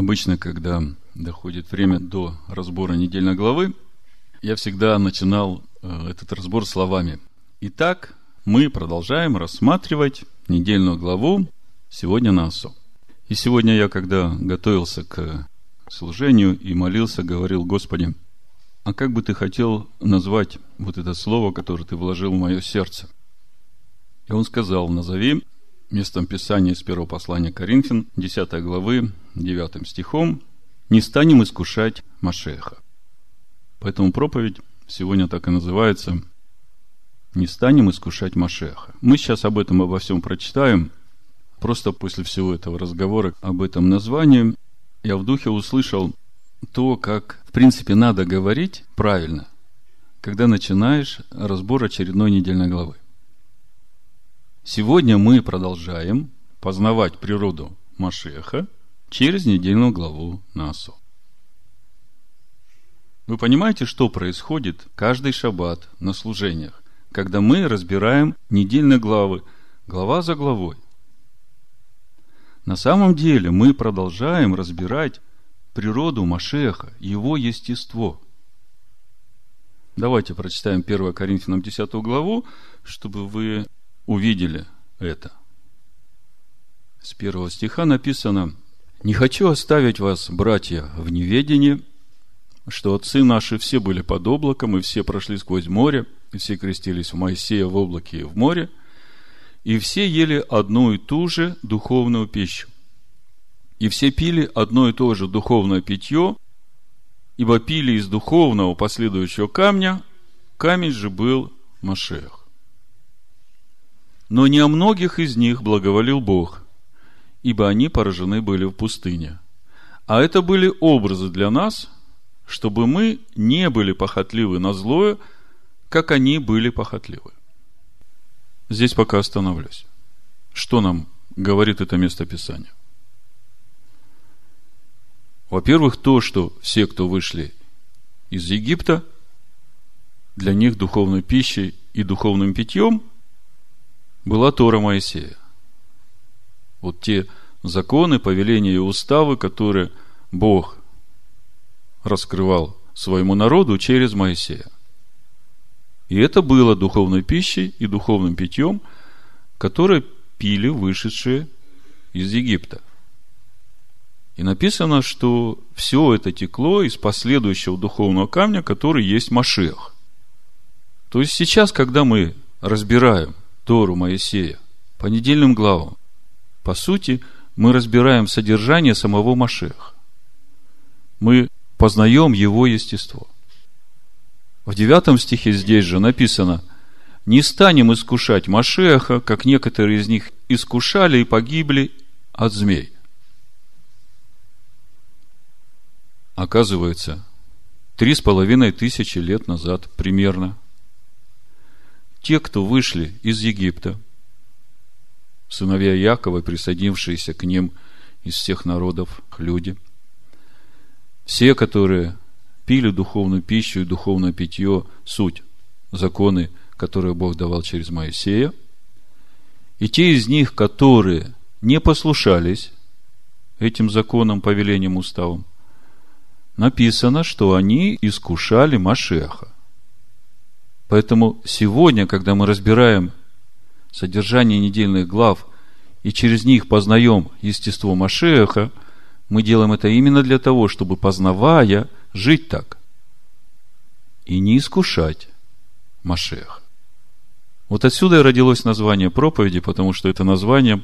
Обычно, когда доходит время до разбора недельной главы, я всегда начинал э, этот разбор словами. Итак, мы продолжаем рассматривать недельную главу сегодня на ОСО. И сегодня я, когда готовился к служению и молился, говорил, Господи, а как бы ты хотел назвать вот это слово, которое ты вложил в мое сердце? И он сказал, назови местом Писания из первого послания Коринфян, 10 главы, 9 стихом, «Не станем искушать Машеха». Поэтому проповедь сегодня так и называется «Не станем искушать Машеха». Мы сейчас об этом обо всем прочитаем. Просто после всего этого разговора об этом названии я в духе услышал то, как, в принципе, надо говорить правильно, когда начинаешь разбор очередной недельной главы. Сегодня мы продолжаем познавать природу Машеха через недельную главу Насу. Вы понимаете, что происходит каждый шаббат на служениях, когда мы разбираем недельные главы, глава за главой? На самом деле мы продолжаем разбирать природу Машеха, его естество. Давайте прочитаем 1 Коринфянам 10 главу, чтобы вы увидели это. С первого стиха написано, «Не хочу оставить вас, братья, в неведении, что отцы наши все были под облаком, и все прошли сквозь море, и все крестились в Моисея в облаке и в море, и все ели одну и ту же духовную пищу. И все пили одно и то же духовное питье, ибо пили из духовного последующего камня, камень же был Машех. Но не о многих из них благоволил Бог, ибо они поражены были в пустыне. А это были образы для нас, чтобы мы не были похотливы на злое, как они были похотливы. Здесь пока остановлюсь. Что нам говорит это место Писания? Во-первых, то, что все, кто вышли из Египта, для них духовной пищей и духовным питьем была Тора Моисея. Вот те законы, повеления и уставы, которые Бог раскрывал своему народу через Моисея. И это было духовной пищей и духовным питьем, которое пили вышедшие из Египта. И написано, что все это текло из последующего духовного камня, который есть Машех. То есть сейчас, когда мы разбираем Тору Моисея по недельным главам, по сути, мы разбираем содержание самого Машеха. Мы познаем его естество. В девятом стихе здесь же написано, не станем искушать Машеха, как некоторые из них искушали и погибли от змей. Оказывается, три с половиной тысячи лет назад примерно – те, кто вышли из Египта, сыновья Якова, присоединившиеся к ним из всех народов люди, все, которые пили духовную пищу и духовное питье, суть, законы, которые Бог давал через Моисея, и те из них, которые не послушались этим законам, повелениям, уставам, написано, что они искушали Машеха. Поэтому сегодня, когда мы разбираем содержание недельных глав и через них познаем естество Машеха, мы делаем это именно для того, чтобы, познавая, жить так и не искушать Машех. Вот отсюда и родилось название проповеди, потому что это название,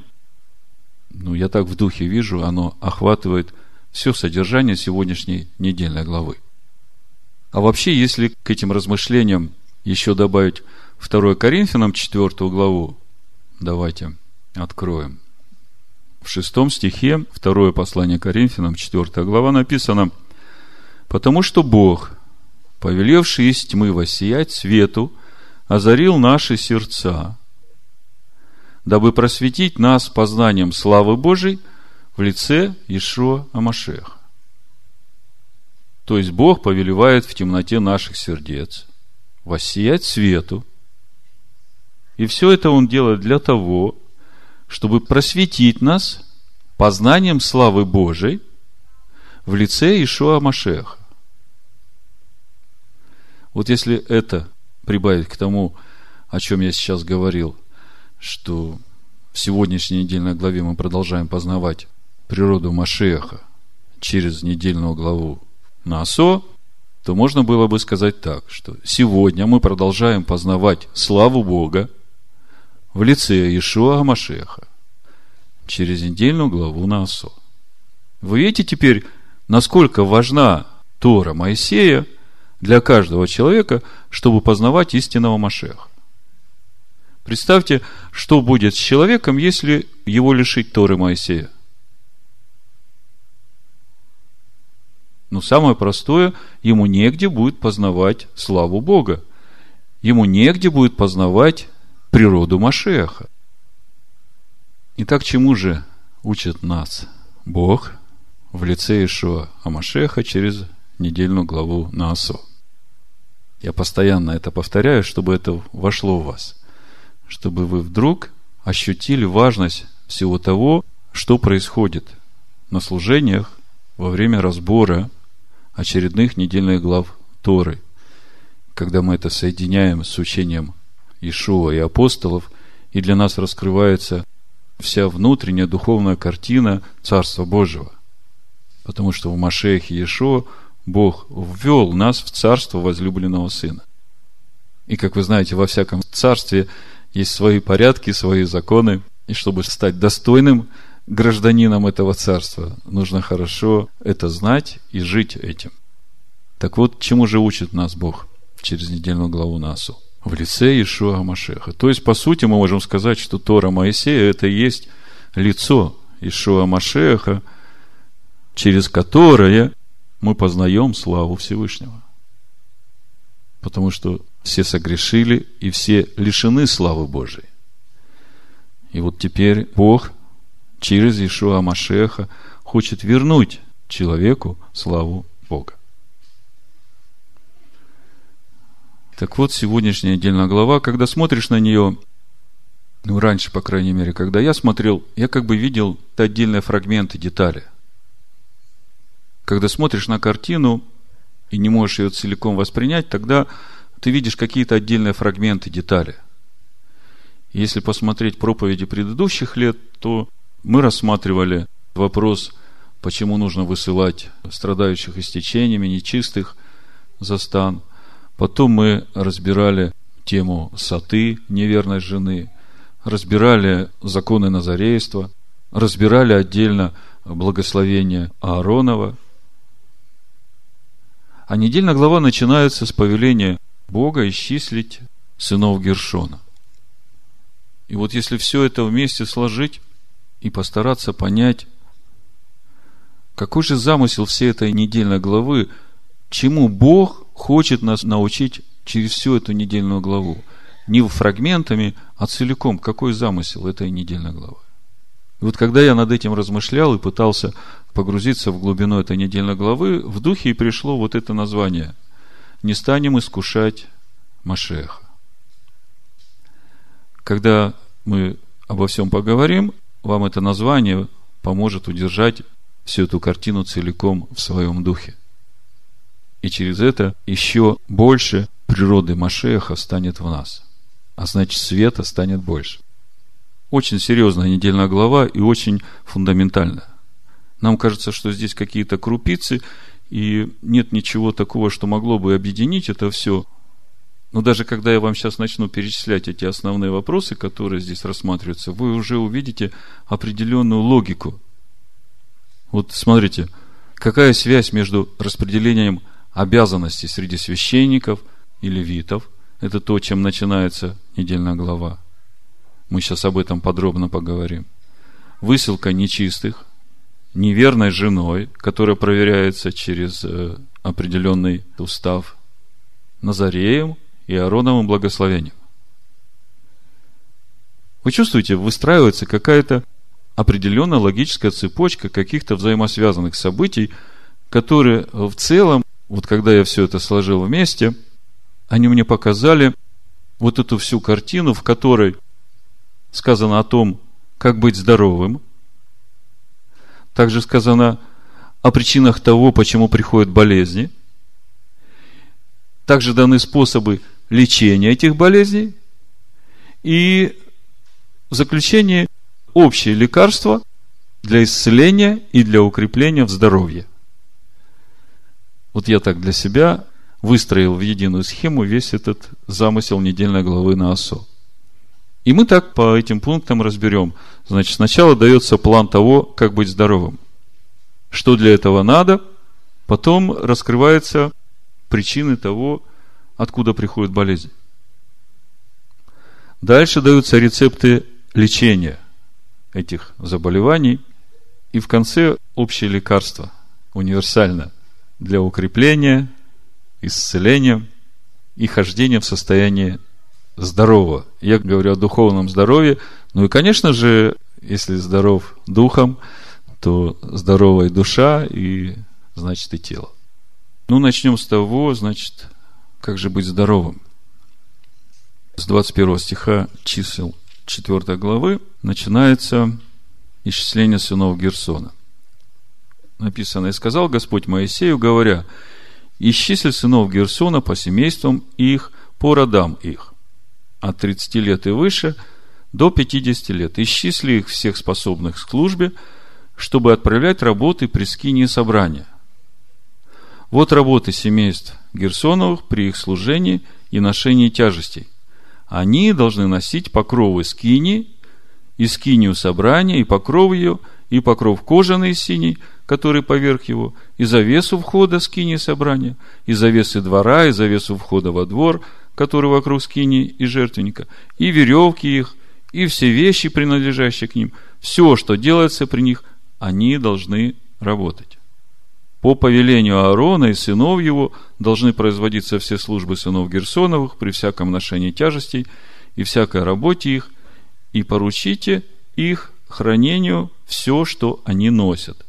ну, я так в духе вижу, оно охватывает все содержание сегодняшней недельной главы. А вообще, если к этим размышлениям еще добавить 2 Коринфянам 4 главу, давайте откроем. В шестом стихе, второе послание Коринфянам, 4 глава, написано, «Потому что Бог, повелевший из тьмы воссиять свету, озарил наши сердца, дабы просветить нас познанием славы Божией в лице Ишуа Амашеха». То есть Бог повелевает в темноте наших сердец – воссиять свету. И все это Он делает для того, чтобы просветить нас познанием славы Божией в лице Ишуа Машеха. Вот если это прибавить к тому, о чем я сейчас говорил, что в сегодняшней недельной главе мы продолжаем познавать природу Машеха через недельную главу Насо, то можно было бы сказать так, что сегодня мы продолжаем познавать славу Бога в лице Ишуа Машеха через недельную главу Насо. Вы видите теперь, насколько важна Тора Моисея для каждого человека, чтобы познавать истинного Машеха. Представьте, что будет с человеком, если его лишить Торы Моисея. Ну, самое простое, ему негде будет познавать славу Бога. Ему негде будет познавать природу Машеха. Итак, чему же учит нас Бог в лице Ишуа Амашеха через недельную главу Наасо? Я постоянно это повторяю, чтобы это вошло в вас. Чтобы вы вдруг ощутили важность всего того, что происходит на служениях во время разбора очередных недельных глав Торы, когда мы это соединяем с учением Ишуа и апостолов, и для нас раскрывается вся внутренняя духовная картина Царства Божьего. Потому что в Машехе Иешуа Бог ввел нас в царство возлюбленного Сына. И, как вы знаете, во всяком царстве есть свои порядки, свои законы. И чтобы стать достойным гражданином этого царства, нужно хорошо это знать и жить этим. Так вот, чему же учит нас Бог через недельную главу Насу? В лице Ишуа Машеха. То есть, по сути, мы можем сказать, что Тора Моисея – это и есть лицо Ишуа Машеха, через которое мы познаем славу Всевышнего. Потому что все согрешили и все лишены славы Божией. И вот теперь Бог через Ишуа Машеха хочет вернуть человеку славу Бога. Так вот, сегодняшняя отдельная глава, когда смотришь на нее, ну, раньше, по крайней мере, когда я смотрел, я как бы видел отдельные фрагменты, детали – когда смотришь на картину и не можешь ее целиком воспринять, тогда ты видишь какие-то отдельные фрагменты, детали. Если посмотреть проповеди предыдущих лет, то мы рассматривали вопрос, почему нужно высылать страдающих истечениями, нечистых за стан. Потом мы разбирали тему саты, неверной жены, разбирали законы назарейства, разбирали отдельно благословение Ааронова – а недельная глава начинается с повеления Бога исчислить сынов Гершона. И вот если все это вместе сложить и постараться понять, какой же замысел всей этой недельной главы, чему Бог хочет нас научить через всю эту недельную главу. Не фрагментами, а целиком. Какой замысел этой недельной главы? И вот когда я над этим размышлял и пытался погрузиться в глубину этой недельной главы, в духе и пришло вот это название. Не станем искушать Машеха. Когда мы обо всем поговорим, вам это название поможет удержать всю эту картину целиком в своем духе. И через это еще больше природы Машеха станет в нас. А значит, света станет больше. Очень серьезная недельная глава и очень фундаментальная. Нам кажется, что здесь какие-то крупицы, и нет ничего такого, что могло бы объединить это все. Но даже когда я вам сейчас начну перечислять эти основные вопросы, которые здесь рассматриваются, вы уже увидите определенную логику. Вот смотрите, какая связь между распределением обязанностей среди священников и левитов, это то, чем начинается недельная глава. Мы сейчас об этом подробно поговорим. Высылка нечистых, неверной женой, которая проверяется через э, определенный устав, Назареем и Аароновым благословением. Вы чувствуете, выстраивается какая-то определенная логическая цепочка каких-то взаимосвязанных событий, которые в целом, вот когда я все это сложил вместе, они мне показали вот эту всю картину, в которой сказано о том, как быть здоровым, также сказано о причинах того, почему приходят болезни. Также даны способы лечения этих болезней. И в заключение общее лекарство для исцеления и для укрепления в здоровье. Вот я так для себя выстроил в единую схему весь этот замысел недельной главы на ОСО. И мы так по этим пунктам разберем. Значит, сначала дается план того, как быть здоровым. Что для этого надо, потом раскрываются причины того, откуда приходит болезнь. Дальше даются рецепты лечения этих заболеваний. И в конце общее лекарство, универсально, для укрепления, исцеления и хождения в состоянии здорового. Я говорю о духовном здоровье. Ну и, конечно же, если здоров духом, то здоровая душа и, значит, и тело. Ну, начнем с того, значит, как же быть здоровым. С 21 стиха чисел 4 главы начинается исчисление сынов Герсона. Написано, «И сказал Господь Моисею, говоря, исчисль сынов Герсона по семействам их, по родам их, от 30 лет и выше до 50 лет. Исчисли их всех способных к службе, чтобы отправлять работы при скинии собрания. Вот работы семейств Герсоновых при их служении и ношении тяжестей. Они должны носить покровы скини, и скинию собрания, и покров ее, и покров кожаный синий, который поверх его, и завесу входа скини собрания, и завесы двора, и завесу входа во двор – который вокруг скини и жертвенника, и веревки их, и все вещи, принадлежащие к ним, все, что делается при них, они должны работать. По повелению Аарона и сынов его должны производиться все службы сынов Герсоновых при всяком ношении тяжестей и всякой работе их, и поручите их хранению все, что они носят.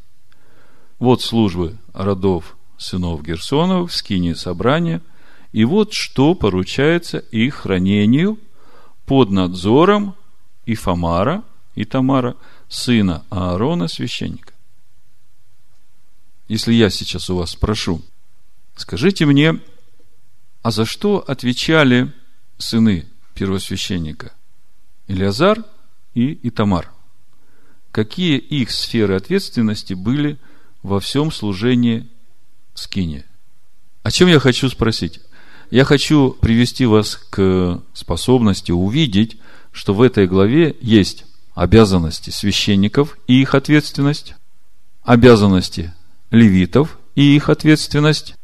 Вот службы родов сынов Герсоновых, скини собрания – и вот что поручается их хранению под надзором Ифамара и Тамара, сына Аарона, священника. Если я сейчас у вас спрошу, скажите мне, а за что отвечали сыны первосвященника? Илиазар и Итамар. Какие их сферы ответственности были во всем служении скине? О чем я хочу спросить? Я хочу привести вас к способности увидеть, что в этой главе есть обязанности священников и их ответственность, обязанности левитов и их ответственность,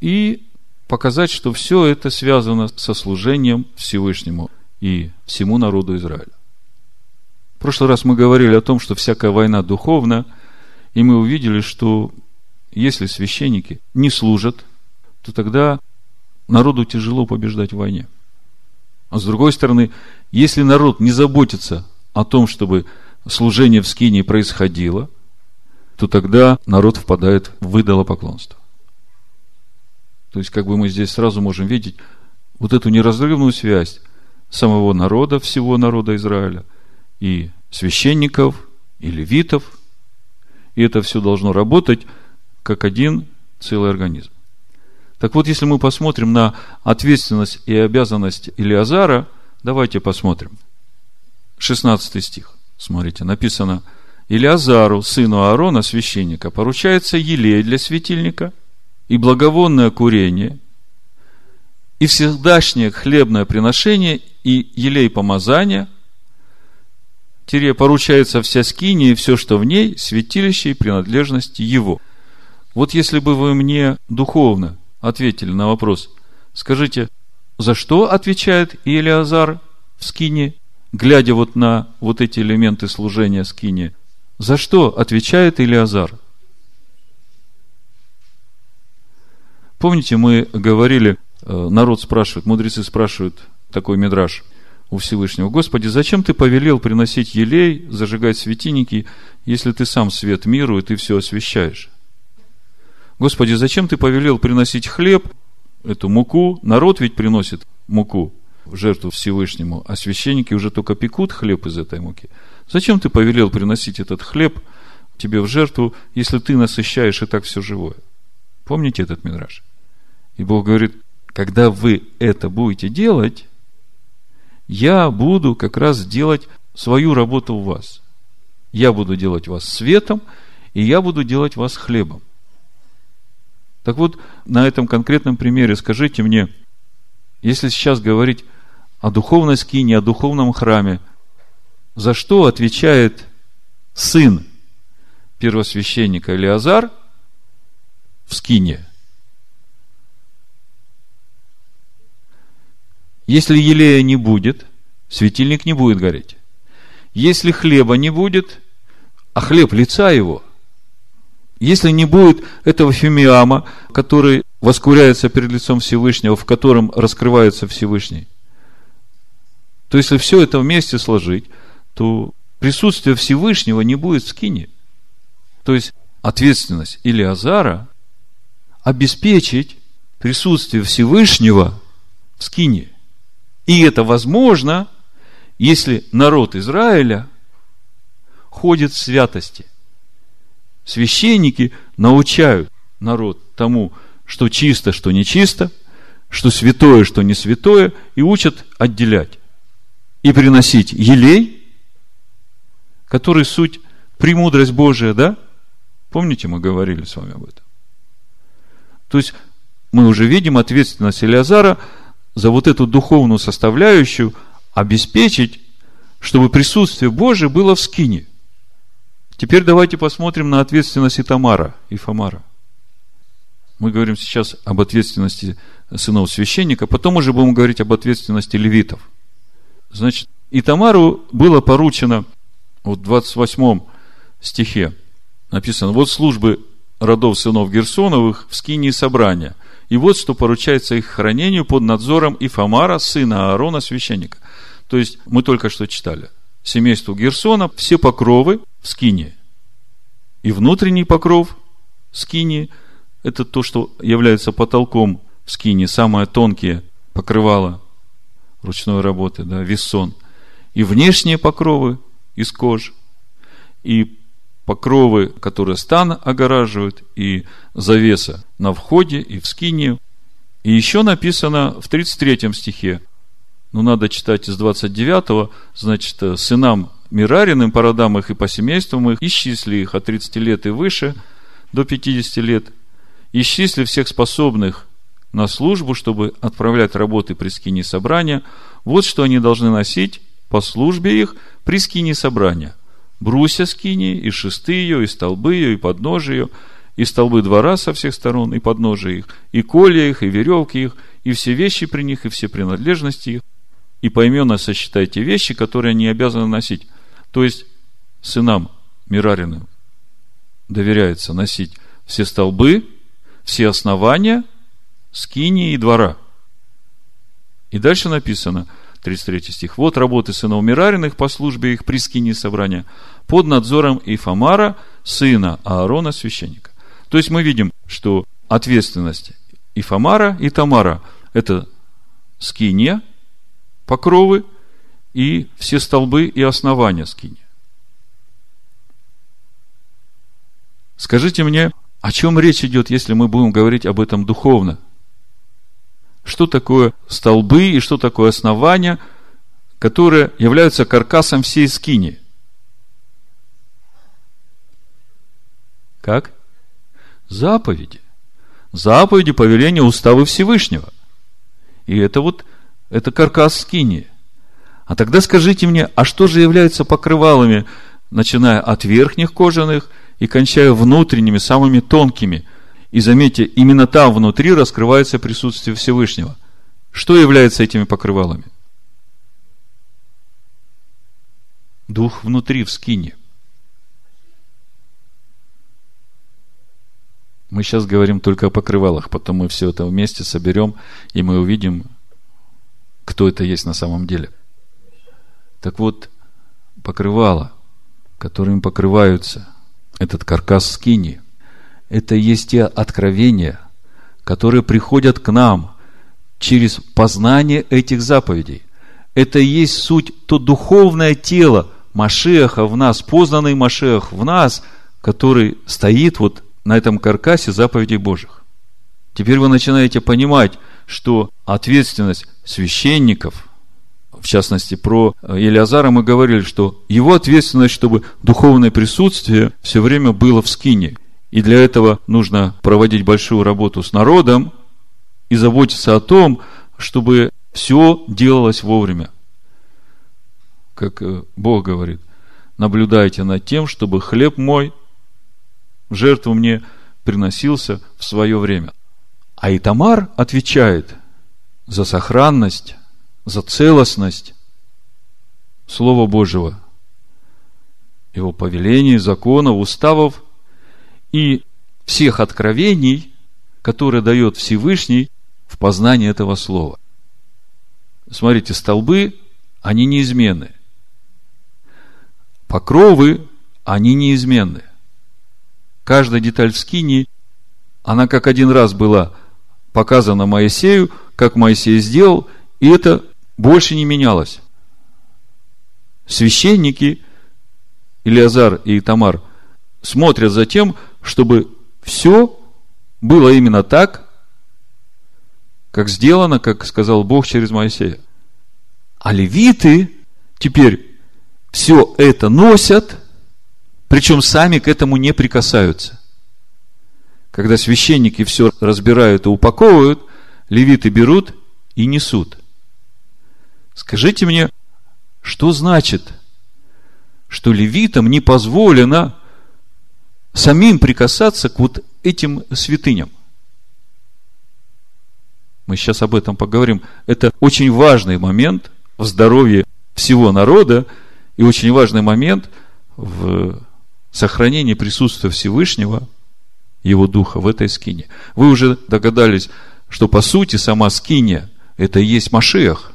и показать, что все это связано со служением Всевышнему и всему народу Израиля. В прошлый раз мы говорили о том, что всякая война духовна, и мы увидели, что если священники не служат, то тогда народу тяжело побеждать в войне. А с другой стороны, если народ не заботится о том, чтобы служение в скине происходило, то тогда народ впадает в идолопоклонство. То есть, как бы мы здесь сразу можем видеть вот эту неразрывную связь самого народа, всего народа Израиля, и священников, и левитов. И это все должно работать как один целый организм. Так вот, если мы посмотрим на ответственность и обязанность Илиазара, давайте посмотрим. 16 стих. Смотрите, написано, Илиазару, сыну Аарона, священника, поручается елей для светильника и благовонное курение, и всегдашнее хлебное приношение, и елей помазания, тире поручается вся скиния и все, что в ней, святилище и принадлежности его. Вот если бы вы мне духовно ответили на вопрос. Скажите, за что отвечает Илиазар в скине, глядя вот на вот эти элементы служения скине? За что отвечает Илиазар? Помните, мы говорили, э, народ спрашивает, мудрецы спрашивают, такой мидраж у Всевышнего, Господи, зачем ты повелел приносить елей, зажигать светильники, если ты сам свет миру и ты все освещаешь? Господи, зачем ты повелел приносить хлеб, эту муку? Народ ведь приносит муку в жертву Всевышнему, а священники уже только пекут хлеб из этой муки. Зачем ты повелел приносить этот хлеб тебе в жертву, если ты насыщаешь и так все живое. Помните этот мидраж? И Бог говорит, когда вы это будете делать, я буду как раз делать свою работу у вас. Я буду делать вас светом, и я буду делать вас хлебом. Так вот, на этом конкретном примере скажите мне, если сейчас говорить о духовной скине, о духовном храме, за что отвечает сын первосвященника Илиазар в скине? Если елея не будет, светильник не будет гореть. Если хлеба не будет, а хлеб лица его, если не будет этого фимиама, который воскуряется перед лицом Всевышнего, в котором раскрывается Всевышний, то если все это вместе сложить, то присутствие Всевышнего не будет в скине. То есть ответственность или Азара обеспечить присутствие Всевышнего в скине. И это возможно, если народ Израиля ходит в святости. Священники научают народ тому, что чисто, что нечисто, что святое, что не святое, и учат отделять. И приносить елей, который суть премудрость Божия, да? Помните, мы говорили с вами об этом? То есть, мы уже видим ответственность Илиазара за вот эту духовную составляющую – обеспечить, чтобы присутствие Божие было в скине. Теперь давайте посмотрим на ответственность Итамара и Фомара. Мы говорим сейчас об ответственности сынов священника, потом уже будем говорить об ответственности левитов. Значит, Итамару было поручено, вот в 28 стихе написано, вот службы родов сынов Герсоновых в скинии собрания. И вот что поручается их хранению под надзором Ифамара, сына Аарона, священника. То есть, мы только что читали. Семейству Герсона все покровы в скине. И внутренний покров скине – это то, что является потолком в скине, самые тонкие покрывала ручной работы, да, вессон. И внешние покровы из кожи, и покровы, которые стан огораживают, и завеса на входе и в скине. И еще написано в 33 стихе, ну, надо читать из 29-го, значит, э, сынам Мирариным по родам их и по семействам их, исчисли их от 30 лет и выше до 50 лет, исчисли всех способных на службу, чтобы отправлять работы при скине собрания. Вот что они должны носить по службе их при скине собрания. Брусья скини, и шесты ее, и столбы ее, и подножие ее, и столбы двора со всех сторон, и подножие их, и колья их, и веревки их, и все вещи при них, и все принадлежности их, и поименно сосчитайте вещи, которые они обязаны носить. То есть, сынам Мирариным доверяется носить все столбы, все основания, скини и двора. И дальше написано, 33 стих, вот работы сынов Мирариных по службе их при скине собрания под надзором Ифамара, сына Аарона, священника. То есть мы видим, что ответственность Ифамара и Тамара – это скиния, покровы и все столбы и основания скини. Скажите мне, о чем речь идет, если мы будем говорить об этом духовно? Что такое столбы и что такое основания, которые являются каркасом всей скини? Как? Заповеди. Заповеди, повеления, уставы Всевышнего. И это вот это каркас скини. А тогда скажите мне, а что же является покрывалами, начиная от верхних кожаных и кончая внутренними, самыми тонкими? И заметьте, именно там внутри раскрывается присутствие Всевышнего. Что является этими покрывалами? Дух внутри, в скине. Мы сейчас говорим только о покрывалах, потом мы все это вместе соберем, и мы увидим, кто это есть на самом деле. Так вот, покрывало, которым покрываются этот каркас скини, это есть те откровения, которые приходят к нам через познание этих заповедей. Это и есть суть, то духовное тело Машеха в нас, познанный Машех в нас, который стоит вот на этом каркасе заповедей Божьих. Теперь вы начинаете понимать, что ответственность священников, в частности, про Елиазара мы говорили, что его ответственность, чтобы духовное присутствие все время было в скине. И для этого нужно проводить большую работу с народом и заботиться о том, чтобы все делалось вовремя. Как э, Бог говорит, наблюдайте над тем, чтобы хлеб мой жертву мне приносился в свое время. А Итамар отвечает за сохранность, за целостность Слова Божьего, его повелений, законов, уставов и всех откровений, которые дает Всевышний в познании этого слова. Смотрите, столбы, они неизменны. Покровы, они неизменны. Каждая деталь в скинии, она как один раз была показана Моисею, как Моисей сделал, и это больше не менялось. Священники, Илиазар и Тамар, смотрят за тем, чтобы все было именно так, как сделано, как сказал Бог через Моисея. А левиты теперь все это носят, причем сами к этому не прикасаются. Когда священники все разбирают и упаковывают, левиты берут и несут. Скажите мне, что значит, что левитам не позволено самим прикасаться к вот этим святыням? Мы сейчас об этом поговорим. Это очень важный момент в здоровье всего народа и очень важный момент в сохранении присутствия Всевышнего, Его Духа в этой скине. Вы уже догадались, что по сути сама скиния – это и есть Машех.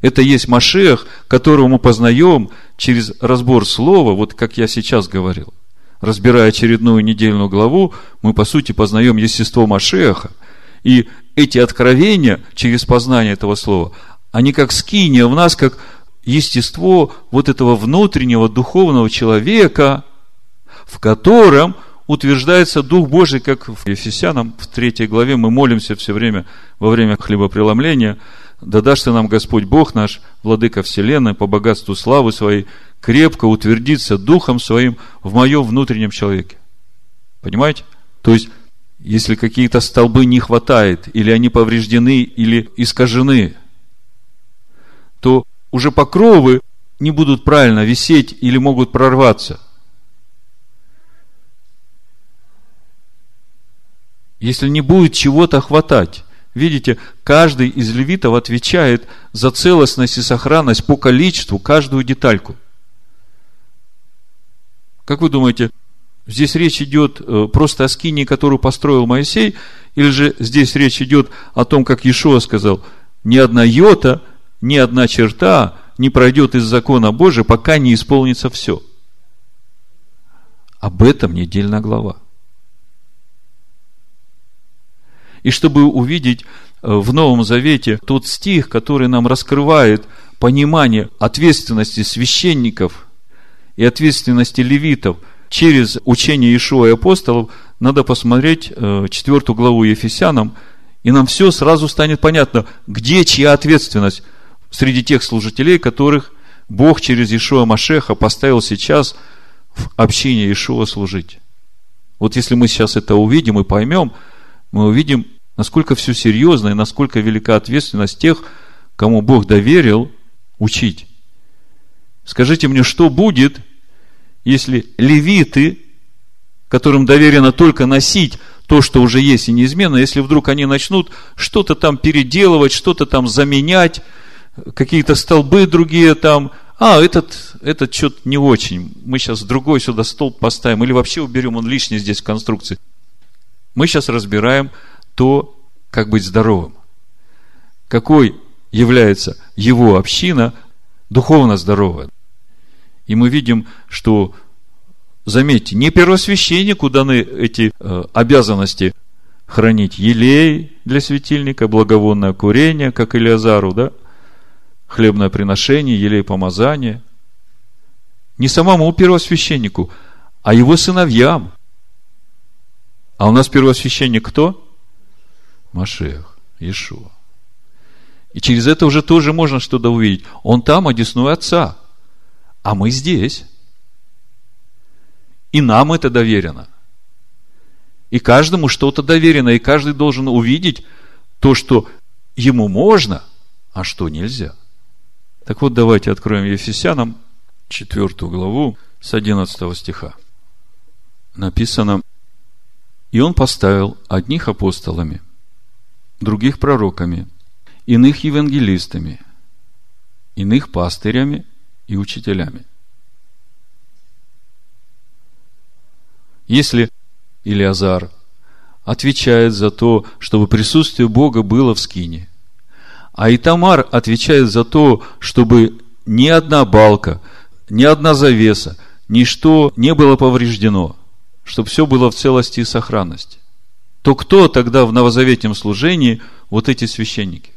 Это и есть Машех, которого мы познаем через разбор слова, вот как я сейчас говорил. Разбирая очередную недельную главу, мы по сути познаем естество Машеха. И эти откровения через познание этого слова, они как скиния в нас, как естество вот этого внутреннего духовного человека, в котором утверждается Дух Божий, как в Ефесянам в третьей главе мы молимся все время во время хлебопреломления, да дашь ты нам Господь Бог наш, Владыка Вселенной, по богатству славы своей, крепко утвердиться Духом Своим в моем внутреннем человеке. Понимаете? То есть, если какие-то столбы не хватает, или они повреждены, или искажены, то уже покровы не будут правильно висеть или могут прорваться. Если не будет чего-то хватать. Видите, каждый из левитов отвечает за целостность и сохранность по количеству каждую детальку. Как вы думаете, Здесь речь идет э, просто о скине, которую построил Моисей, или же здесь речь идет о том, как Иешуа сказал, ни одна йота, ни одна черта не пройдет из закона Божия, пока не исполнится все. Об этом недельная глава. И чтобы увидеть э, в Новом Завете тот стих, который нам раскрывает понимание ответственности священников и ответственности левитов – через учение Ишуа и апостолов надо посмотреть э, четвертую главу Ефесянам, и нам все сразу станет понятно, где чья ответственность среди тех служителей, которых Бог через Ишуа Машеха поставил сейчас в общине Ишуа служить. Вот если мы сейчас это увидим и поймем, мы увидим, насколько все серьезно и насколько велика ответственность тех, кому Бог доверил учить. Скажите мне, что будет, если левиты, которым доверено только носить то, что уже есть и неизменно, если вдруг они начнут что-то там переделывать, что-то там заменять, какие-то столбы другие там, а, этот, этот что-то не очень, мы сейчас другой сюда столб поставим, или вообще уберем, он лишний здесь в конструкции. Мы сейчас разбираем то, как быть здоровым. Какой является его община духовно здоровая. И мы видим, что, заметьте, не первосвященнику даны эти э, обязанности хранить елей для светильника, благовонное курение, как Илиазару, да? Хлебное приношение, елей помазания. Не самому первосвященнику, а его сыновьям. А у нас первосвященник кто? Машех, Иешуа. И через это уже тоже можно что-то увидеть. Он там, одесную Отца. А мы здесь. И нам это доверено. И каждому что-то доверено, и каждый должен увидеть то, что ему можно, а что нельзя. Так вот, давайте откроем Ефесянам четвертую главу с 11 стиха. Написано, «И он поставил одних апостолами, других пророками, иных евангелистами, иных пастырями и учителями». Если Илиазар отвечает за то, чтобы присутствие Бога было в скине, а Итамар отвечает за то, чтобы ни одна балка, ни одна завеса, ничто не было повреждено, чтобы все было в целости и сохранности. То кто тогда в новозаветнем служении вот эти священники?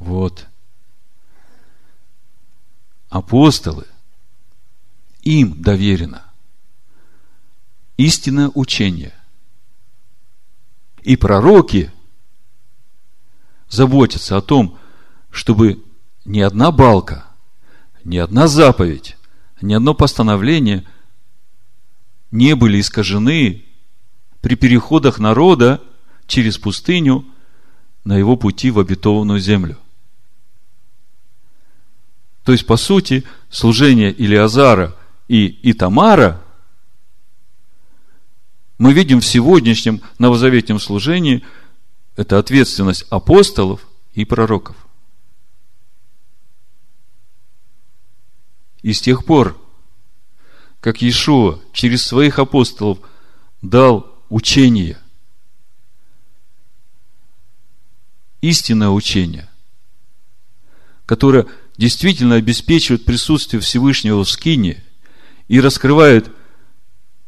Вот. Апостолы. Им доверено истинное учение. И пророки заботятся о том, чтобы ни одна балка, ни одна заповедь, ни одно постановление не были искажены при переходах народа через пустыню на его пути в обетованную землю. То есть, по сути, служение Илиазара и Итамара мы видим в сегодняшнем новозаветнем служении это ответственность апостолов и пророков. И с тех пор, как Иешуа через своих апостолов дал учение, истинное учение, которое действительно обеспечивает присутствие Всевышнего в скине и раскрывает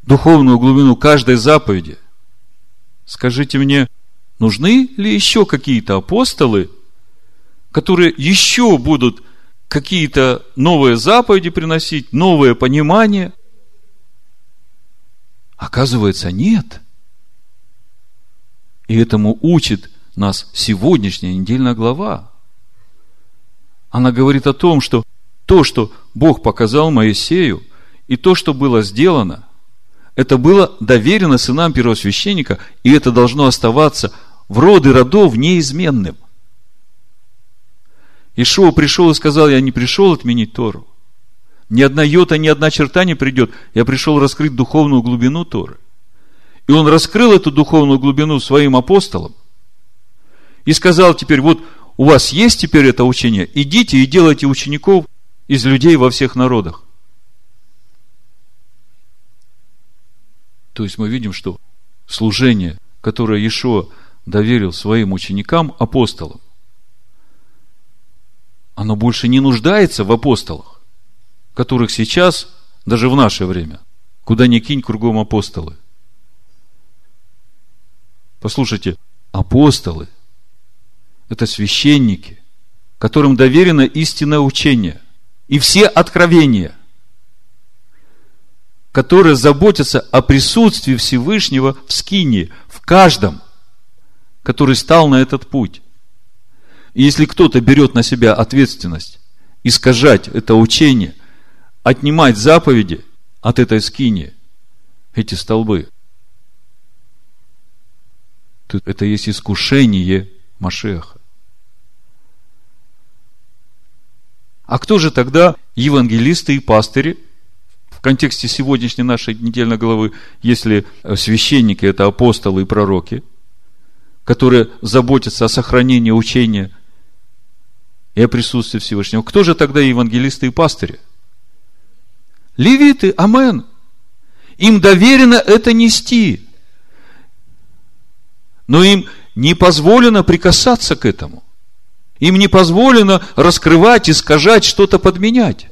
духовную глубину каждой заповеди. Скажите мне, нужны ли еще какие-то апостолы, которые еще будут какие-то новые заповеди приносить, новое понимание? Оказывается, нет. И этому учит нас сегодняшняя недельная глава. Она говорит о том, что то, что Бог показал Моисею, и то, что было сделано – это было доверено сынам первосвященника, и это должно оставаться в роды родов неизменным. Ишуа пришел и сказал, я не пришел отменить Тору. Ни одна йота, ни одна черта не придет. Я пришел раскрыть духовную глубину Торы. И он раскрыл эту духовную глубину своим апостолам. И сказал теперь, вот у вас есть теперь это учение, идите и делайте учеников из людей во всех народах. То есть мы видим, что служение, которое Иешуа доверил своим ученикам, апостолам, оно больше не нуждается в апостолах, которых сейчас, даже в наше время, куда ни кинь, кругом апостолы. Послушайте, апостолы – это священники, которым доверено истинное учение и все откровения которые заботятся о присутствии Всевышнего в скине, в каждом, который стал на этот путь. Если кто-то берет на себя ответственность искажать это учение, отнимать заповеди от этой скини, эти столбы, то это есть искушение Машеха. А кто же тогда евангелисты и пастыри – в контексте сегодняшней нашей недельной главы, если священники – это апостолы и пророки, которые заботятся о сохранении учения и о присутствии Всевышнего, кто же тогда евангелисты и пастыри? Левиты, амен. Им доверено это нести. Но им не позволено прикасаться к этому. Им не позволено раскрывать, искажать, что-то подменять.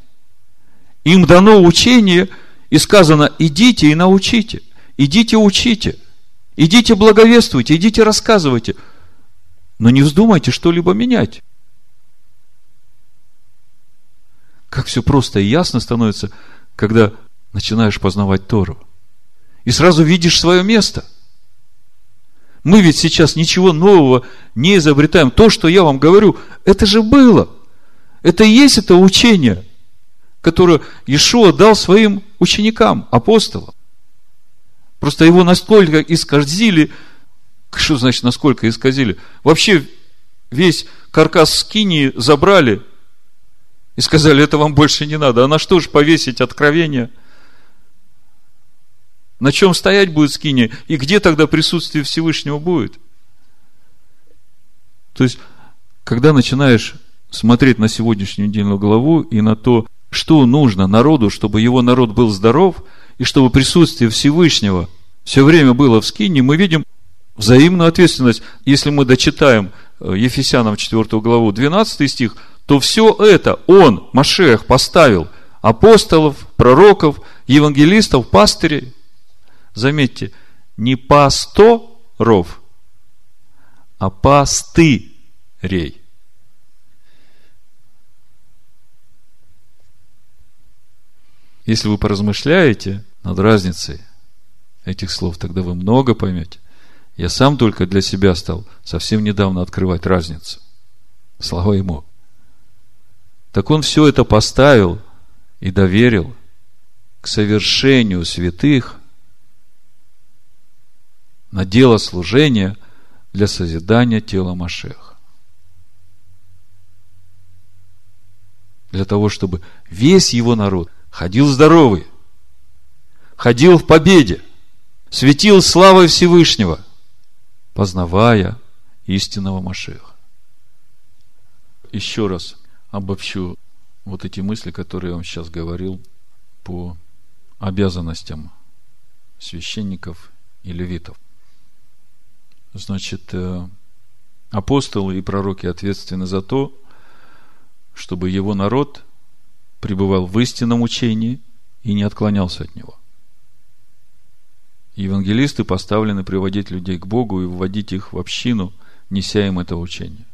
Им дано учение, и сказано, идите и научите, идите учите, идите благовествуйте, идите рассказывайте. Но не вздумайте что-либо менять. Как все просто и ясно становится, когда начинаешь познавать Тору. И сразу видишь свое место. Мы ведь сейчас ничего нового не изобретаем. То, что я вам говорю, это же было. Это и есть это учение, которое Иешуа дал своим ученикам, апостолам. Просто его настолько исказили, что значит насколько исказили? Вообще весь каркас скинии забрали и сказали, это вам больше не надо. А на что же повесить откровение? На чем стоять будет скиния? И где тогда присутствие Всевышнего будет? То есть, когда начинаешь смотреть на сегодняшнюю недельную главу и на то, что нужно народу, чтобы его народ был здоров, и чтобы присутствие Всевышнего все время было в скине, мы видим взаимную ответственность. Если мы дочитаем э, Ефесянам 4 главу 12 стих, то все это он, Машех, поставил апостолов, пророков, евангелистов, пастырей. Заметьте, не пасторов, а пастырей. Если вы поразмышляете над разницей этих слов, тогда вы много поймете. Я сам только для себя стал совсем недавно открывать разницу. Слава ему. Так он все это поставил и доверил к совершению святых на дело служения для созидания тела Машеха. Для того, чтобы весь его народ ходил здоровый, ходил в победе, светил славой Всевышнего, познавая истинного Машеха. Еще раз обобщу вот эти мысли, которые я вам сейчас говорил по обязанностям священников и левитов. Значит, э, апостолы и пророки ответственны за то, чтобы его народ пребывал в истинном учении и не отклонялся от него. Евангелисты поставлены приводить людей к Богу и вводить их в общину, неся им это учение.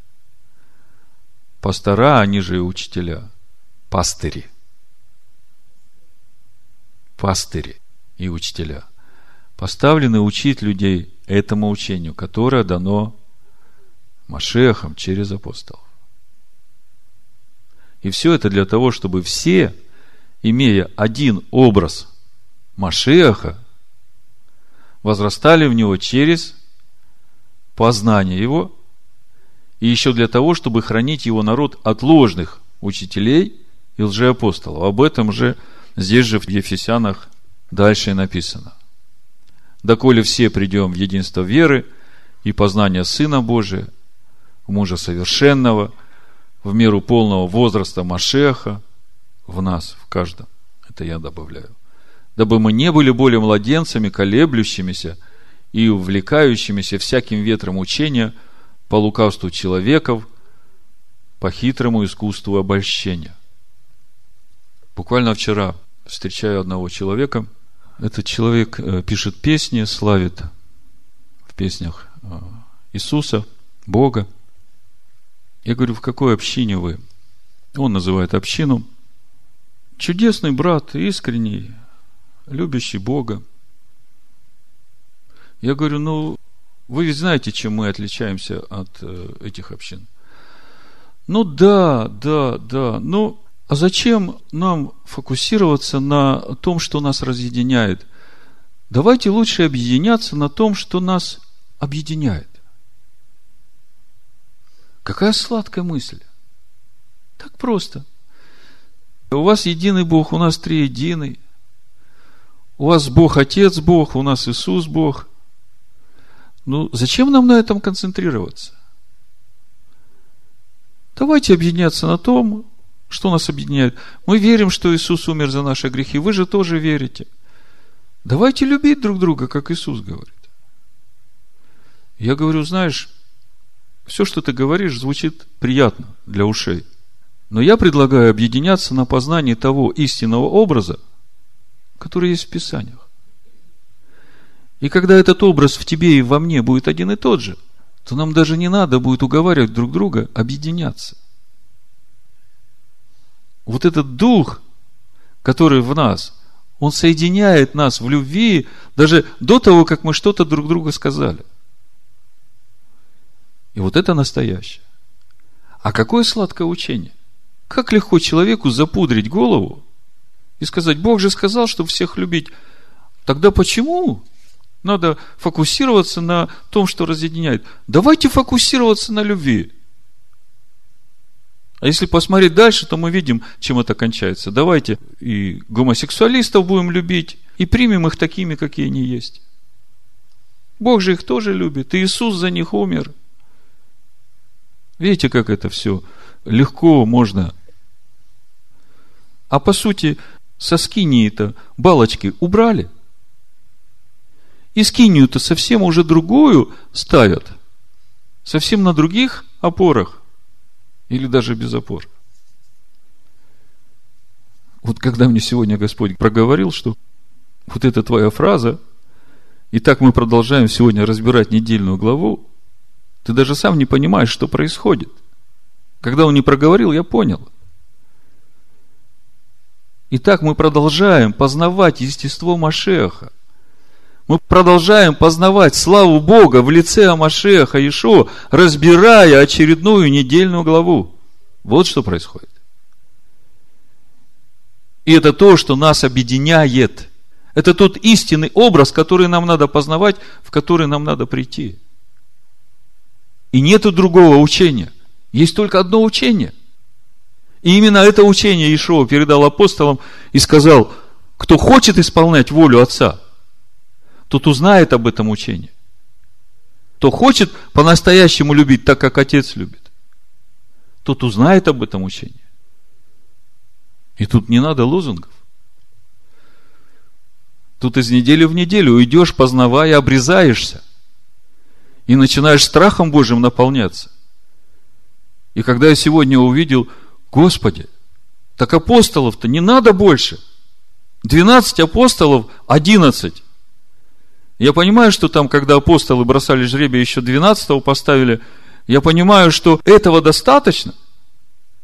Пастора, они же и учителя, пастыри. Пастыри и учителя поставлены учить людей этому учению, которое дано Машехом через апостолов. И все это для того, чтобы все, имея один образ Машеха, возрастали в него через познание его, и еще для того, чтобы хранить его народ от ложных учителей и лжеапостолов. Об этом же здесь же в Ефесянах дальше написано. Доколе все придем в единство веры и познания Сына Божия, мужа совершенного – в меру полного возраста Машеха в нас, в каждом. Это я добавляю. Дабы мы не были более младенцами, колеблющимися и увлекающимися всяким ветром учения по лукавству человеков, по хитрому искусству обольщения. Буквально вчера встречаю одного человека. Этот человек э, пишет песни, славит в песнях э, Иисуса, Бога – я говорю, в какой общине вы? Он называет общину. Чудесный брат, искренний, любящий Бога. Я говорю, ну, вы ведь знаете, чем мы отличаемся от э, этих общин. Ну да, да, да. Ну, а зачем нам фокусироваться на том, что нас разъединяет? Давайте лучше объединяться на том, что нас объединяет. Какая сладкая мысль. Так просто. У вас единый Бог, у нас три единый. У вас Бог Отец Бог, у нас Иисус Бог. Ну, зачем нам на этом концентрироваться? Давайте объединяться на том, что нас объединяет. Мы верим, что Иисус умер за наши грехи. Вы же тоже верите. Давайте любить друг друга, как Иисус говорит. Я говорю, знаешь, все, что ты говоришь, звучит приятно для ушей. Но я предлагаю объединяться на познании того истинного образа, который есть в Писаниях. И когда этот образ в тебе и во мне будет один и тот же, то нам даже не надо будет уговаривать друг друга объединяться. вот этот дух, который в нас, он соединяет нас в любви даже до того, как мы что-то друг другу сказали. И вот это настоящее. А какое сладкое учение? Как легко человеку запудрить голову и сказать, Бог же сказал, чтобы всех любить. Тогда почему надо фокусироваться на том, что разъединяет? Давайте фокусироваться на любви. А если посмотреть дальше, то мы видим, чем это кончается. Давайте и гомосексуалистов будем любить, и примем их такими, какие они есть. Бог же их тоже любит, и Иисус за них умер. Видите, как это все легко можно. А по сути, со скинии-то балочки убрали. И скинию-то совсем уже другую ставят. Совсем на других опорах. Или даже без опор. Вот когда мне сегодня Господь проговорил, что вот эта твоя фраза, и так мы продолжаем сегодня разбирать недельную главу, ты даже сам не понимаешь, что происходит. Когда он не проговорил, я понял. Итак, мы продолжаем познавать естество Машеха. Мы продолжаем познавать славу Бога в лице Амашеха Ишо, разбирая очередную недельную главу. Вот что происходит. И это то, что нас объединяет. Это тот истинный образ, который нам надо познавать, в который нам надо прийти. И нету другого учения. Есть только одно учение – и именно это учение Ишуа передал апостолам и сказал, кто хочет исполнять волю Отца, тот узнает об этом учении. Кто хочет по-настоящему любить так, как Отец любит, тот узнает об этом учении. И тут не надо лозунгов. Тут из недели в неделю уйдешь, познавая, обрезаешься. И начинаешь страхом Божьим наполняться. И когда я сегодня увидел – Господи, так апостолов-то не надо больше. 12 апостолов, 11. Я понимаю, что там, когда апостолы бросали жребие, еще 12 поставили, я понимаю, что этого достаточно.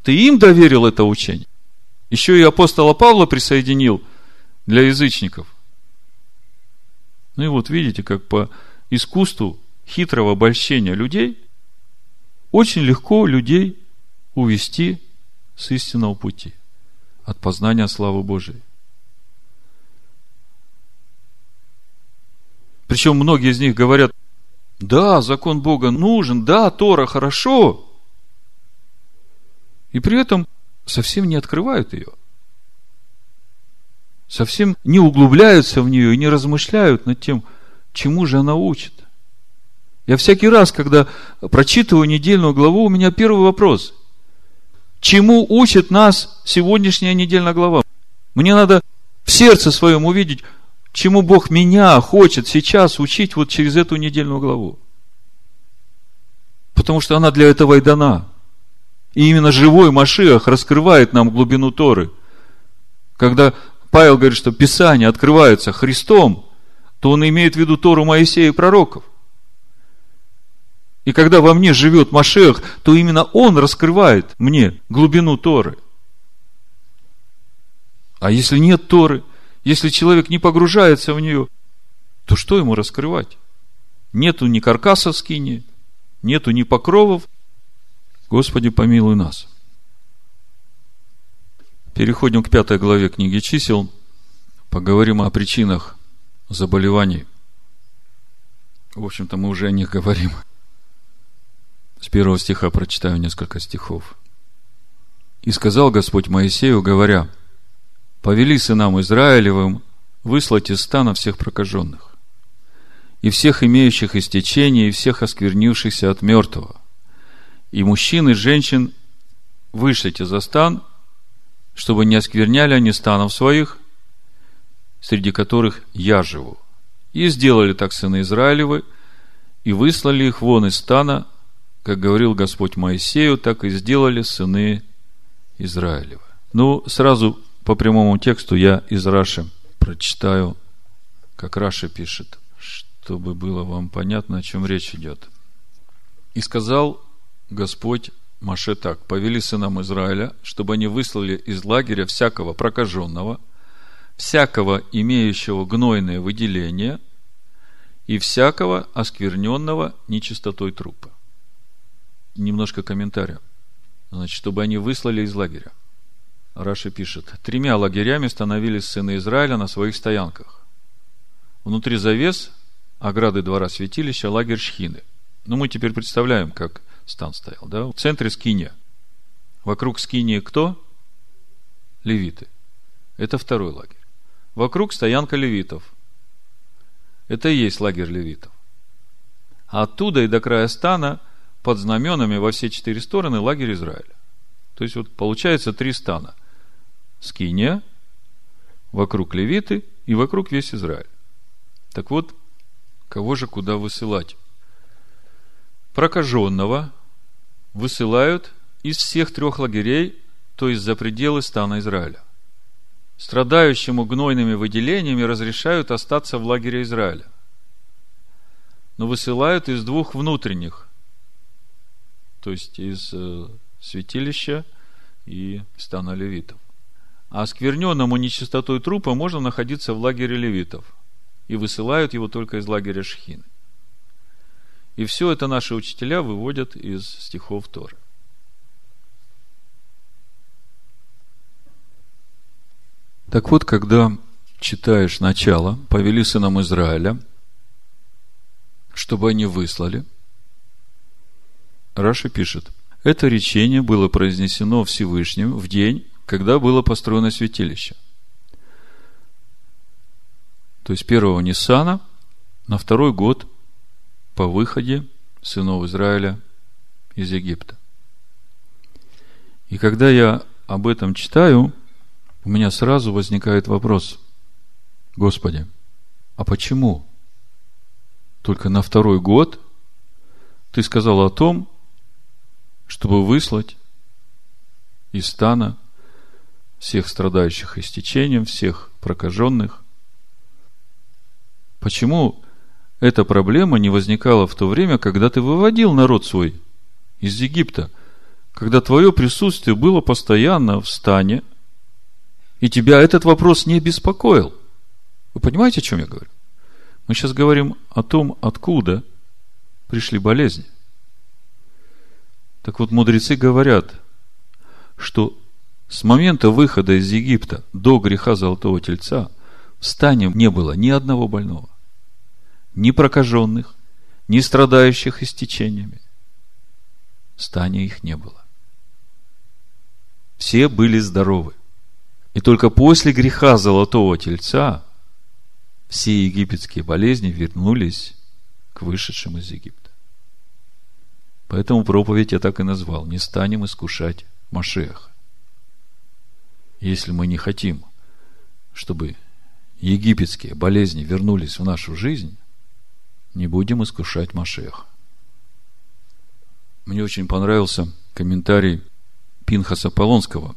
Ты им доверил это учение. Еще и апостола Павла присоединил для язычников. Ну и вот видите, как по искусству хитрого обольщения людей очень легко людей увести с истинного пути, от познания славы Божией. Причем многие из них говорят, да, закон Бога нужен, да, Тора хорошо. И при этом совсем не открывают ее. Совсем не углубляются в нее и не размышляют над тем, чему же она учит. Я всякий раз, когда прочитываю недельную главу, у меня первый вопрос. Чему учит нас сегодняшняя недельная глава? Мне надо в сердце своем увидеть, чему Бог меня хочет сейчас учить вот через эту недельную главу. Потому что она для этого и дана. И именно живой Машиах раскрывает нам глубину Торы. Когда Павел говорит, что Писание открывается Христом, то он имеет в виду Тору Моисея и пророков. И когда во мне живет Машех, то именно он раскрывает мне глубину Торы. А если нет Торы, если человек не погружается в нее, то что ему раскрывать? Нету ни каркаса в скине, нету ни покровов. Господи, помилуй нас. Переходим к пятой главе книги чисел. Поговорим о причинах заболеваний. В общем-то, мы уже о них говорим. С первого стиха прочитаю несколько стихов. «И сказал Господь Моисею, говоря, «Повели сынам Израилевым выслать из стана всех прокаженных, и всех имеющих истечение, и всех осквернившихся от мертвого, и мужчин и женщин вышлите за стан, чтобы не оскверняли они станов своих, среди которых я живу. И сделали так сыны Израилевы, и выслали их вон из стана как говорил Господь Моисею, так и сделали сыны Израилева. Ну, сразу по прямому тексту я из Раши прочитаю, как Раши пишет, чтобы было вам понятно, о чем речь идет. «И сказал Господь Маше так, повели сынам Израиля, чтобы они выслали из лагеря всякого прокаженного, всякого имеющего гнойное выделение и всякого оскверненного нечистотой трупа. Немножко комментария. Значит, чтобы они выслали из лагеря. Раши пишет, тремя лагерями становились сыны Израиля на своих стоянках. Внутри завес, ограды двора святилища, лагерь Шхины. Ну, мы теперь представляем, как стан стоял, да? В центре скиния. Вокруг скинии кто? Левиты. Это второй лагерь. Вокруг стоянка левитов. Это и есть лагерь левитов. А оттуда и до края стана под знаменами во все четыре стороны лагерь Израиля. То есть, вот получается три стана. Скиния, вокруг левиты и вокруг весь Израиль. Так вот, кого же куда высылать? Прокаженного высылают из всех трех лагерей, то есть за пределы стана Израиля. Страдающему гнойными выделениями разрешают остаться в лагере Израиля. Но высылают из двух внутренних, то есть из э, святилища и стана левитов. А оскверненному нечистотой трупа можно находиться в лагере левитов. И высылают его только из лагеря Шхины. И все это наши учителя выводят из стихов Торы. Так вот, когда читаешь начало, повели сынам Израиля, чтобы они выслали, Раши пишет, это речение было произнесено Всевышним в день, когда было построено святилище. То есть первого Ниссана на второй год по выходе сынов Израиля из Египта. И когда я об этом читаю, у меня сразу возникает вопрос. Господи, а почему только на второй год ты сказал о том, чтобы выслать из стана всех страдающих истечением, всех прокаженных? Почему эта проблема не возникала в то время, когда ты выводил народ свой из Египта, когда твое присутствие было постоянно в стане, и тебя этот вопрос не беспокоил. Вы понимаете, о чем я говорю? Мы сейчас говорим о том, откуда пришли болезни. Так вот, мудрецы говорят, что с момента выхода из Египта до греха Золотого Тельца в стане не было ни одного больного ни прокаженных, ни страдающих истечениями. Стания их не было. Все были здоровы. И только после греха Золотого Тельца все египетские болезни вернулись к вышедшим из Египта. Поэтому проповедь я так и назвал. Не станем искушать Машеха. Если мы не хотим, чтобы египетские болезни вернулись в нашу жизнь, не будем искушать Машеха. Мне очень понравился комментарий Пинхаса Полонского.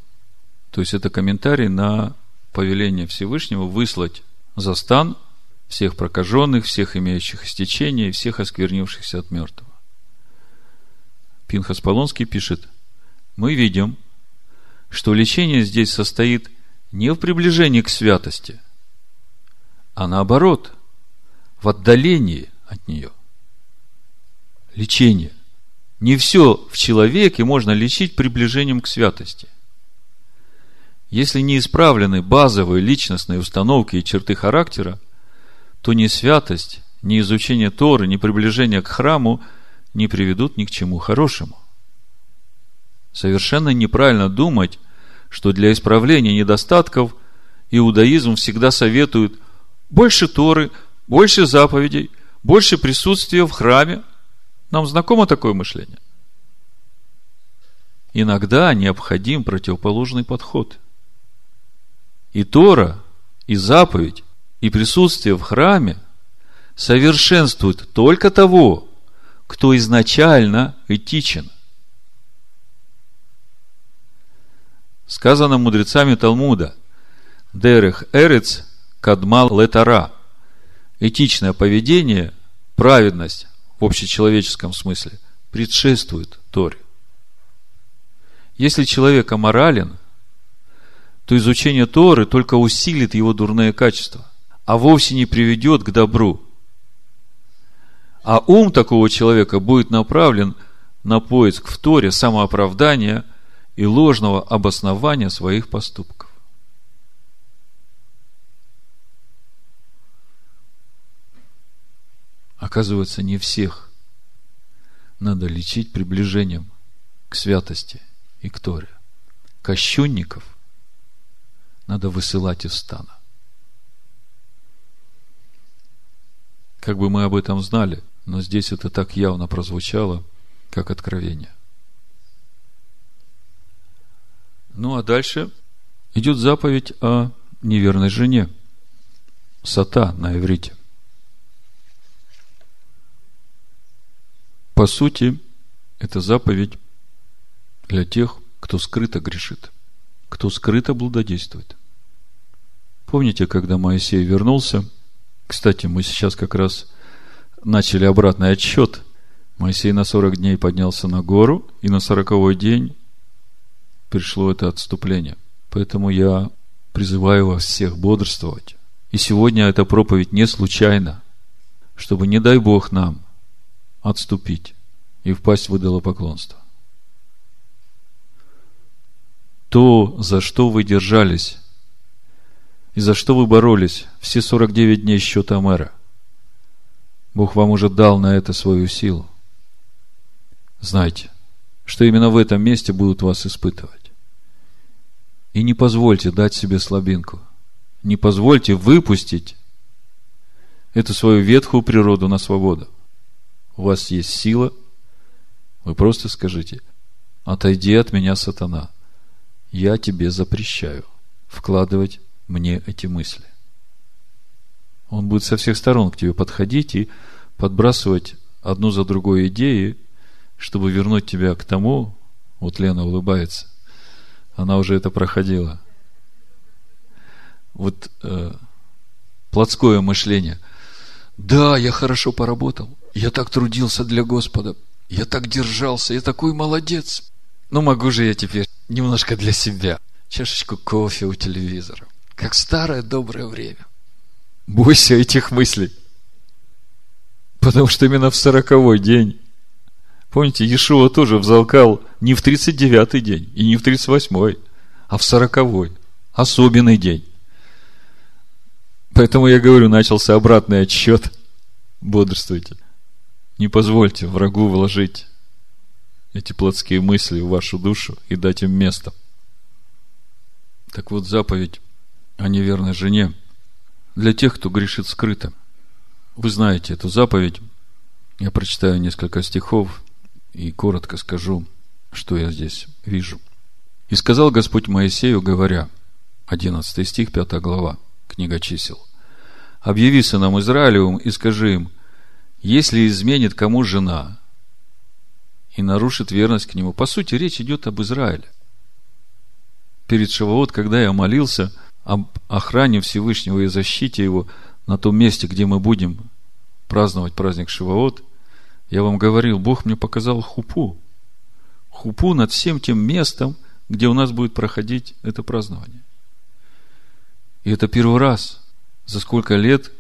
То есть, это комментарий на повеление Всевышнего выслать за стан всех прокаженных, всех имеющих истечение всех осквернившихся от мертвого. Пинхас Полонский пишет, мы видим, что лечение здесь состоит не в приближении к святости, а наоборот, в отдалении от нее. Лечение. Не все в человеке можно лечить приближением к святости. Если не исправлены базовые личностные установки и черты характера, то ни святость, ни изучение Торы, ни приближение к храму не приведут ни к чему хорошему. Совершенно неправильно думать, что для исправления недостатков иудаизм всегда советует больше Торы, больше заповедей – больше присутствия в храме. Нам знакомо такое мышление? Иногда необходим противоположный подход. И Тора, и заповедь, и присутствие в храме совершенствуют только того, кто изначально этичен. Сказано мудрецами Талмуда, Дерех Эрец Кадмал Летара – этичное поведение, праведность в общечеловеческом смысле предшествует Торе. Если человек аморален, то изучение Торы только усилит его дурные качества, а вовсе не приведет к добру. А ум такого человека будет направлен на поиск в Торе самооправдания и ложного обоснования своих поступков. Оказывается, не всех надо лечить приближением к святости и к Торе. Кощунников надо высылать из стана. Как бы мы об этом знали, но здесь это так явно прозвучало, как откровение. Ну а дальше идет заповедь о неверной жене. Сата на иврите. По сути, это заповедь для тех, кто скрыто грешит, кто скрыто блудодействует. Помните, когда Моисей вернулся? Кстати, мы сейчас как раз начали обратный отсчет. Моисей на 40 дней поднялся на гору, и на 40 день пришло это отступление. Поэтому я призываю вас всех бодрствовать. И сегодня эта проповедь не случайна, чтобы, не дай Бог нам, отступить и впасть в идолопоклонство. То, за что вы держались, и за что вы боролись все 49 дней счета мэра, Бог вам уже дал на это свою силу. Знайте, что именно в этом месте будут вас испытывать. И не позвольте дать себе слабинку. Не позвольте выпустить эту свою ветхую природу на свободу. У вас есть сила, вы просто скажите, отойди от меня, сатана – я тебе запрещаю вкладывать мне эти мысли. Он будет со всех сторон к тебе подходить и подбрасывать одну за другой идеи, чтобы вернуть тебя к тому, вот Лена улыбается, она уже это проходила. Вот э, плотское мышление. Да, я хорошо поработал, я так трудился для Господа, я так держался, я такой молодец. Ну, могу же я теперь немножко для себя. Чашечку кофе у телевизора. Как старое доброе время. Бойся этих мыслей. Потому что именно в сороковой день, помните, Иешуа тоже взалкал не в 39-й день и не в 38-й, а в сороковой. Особенный день. Поэтому я говорю, начался обратный отсчет. Бодрствуйте. Не позвольте врагу вложить эти плотские мысли в вашу душу и дать им место. Так вот, заповедь о неверной жене для тех, кто грешит скрыто. Вы знаете эту заповедь. Я прочитаю несколько стихов и коротко скажу, что я здесь вижу. «И сказал Господь Моисею, говоря, 11 стих, 5 глава, книга чисел, «Объяви сынам Израилевым и скажи им, если изменит кому жена, и нарушит верность к нему. По сути, речь идет об Израиле. Перед Шаваот, когда я молился об охране Всевышнего и защите его на том месте, где мы будем праздновать праздник Шивоот, я вам говорил, Бог мне показал хупу. Хупу над всем тем местом, где у нас будет проходить это празднование. И это первый раз за сколько лет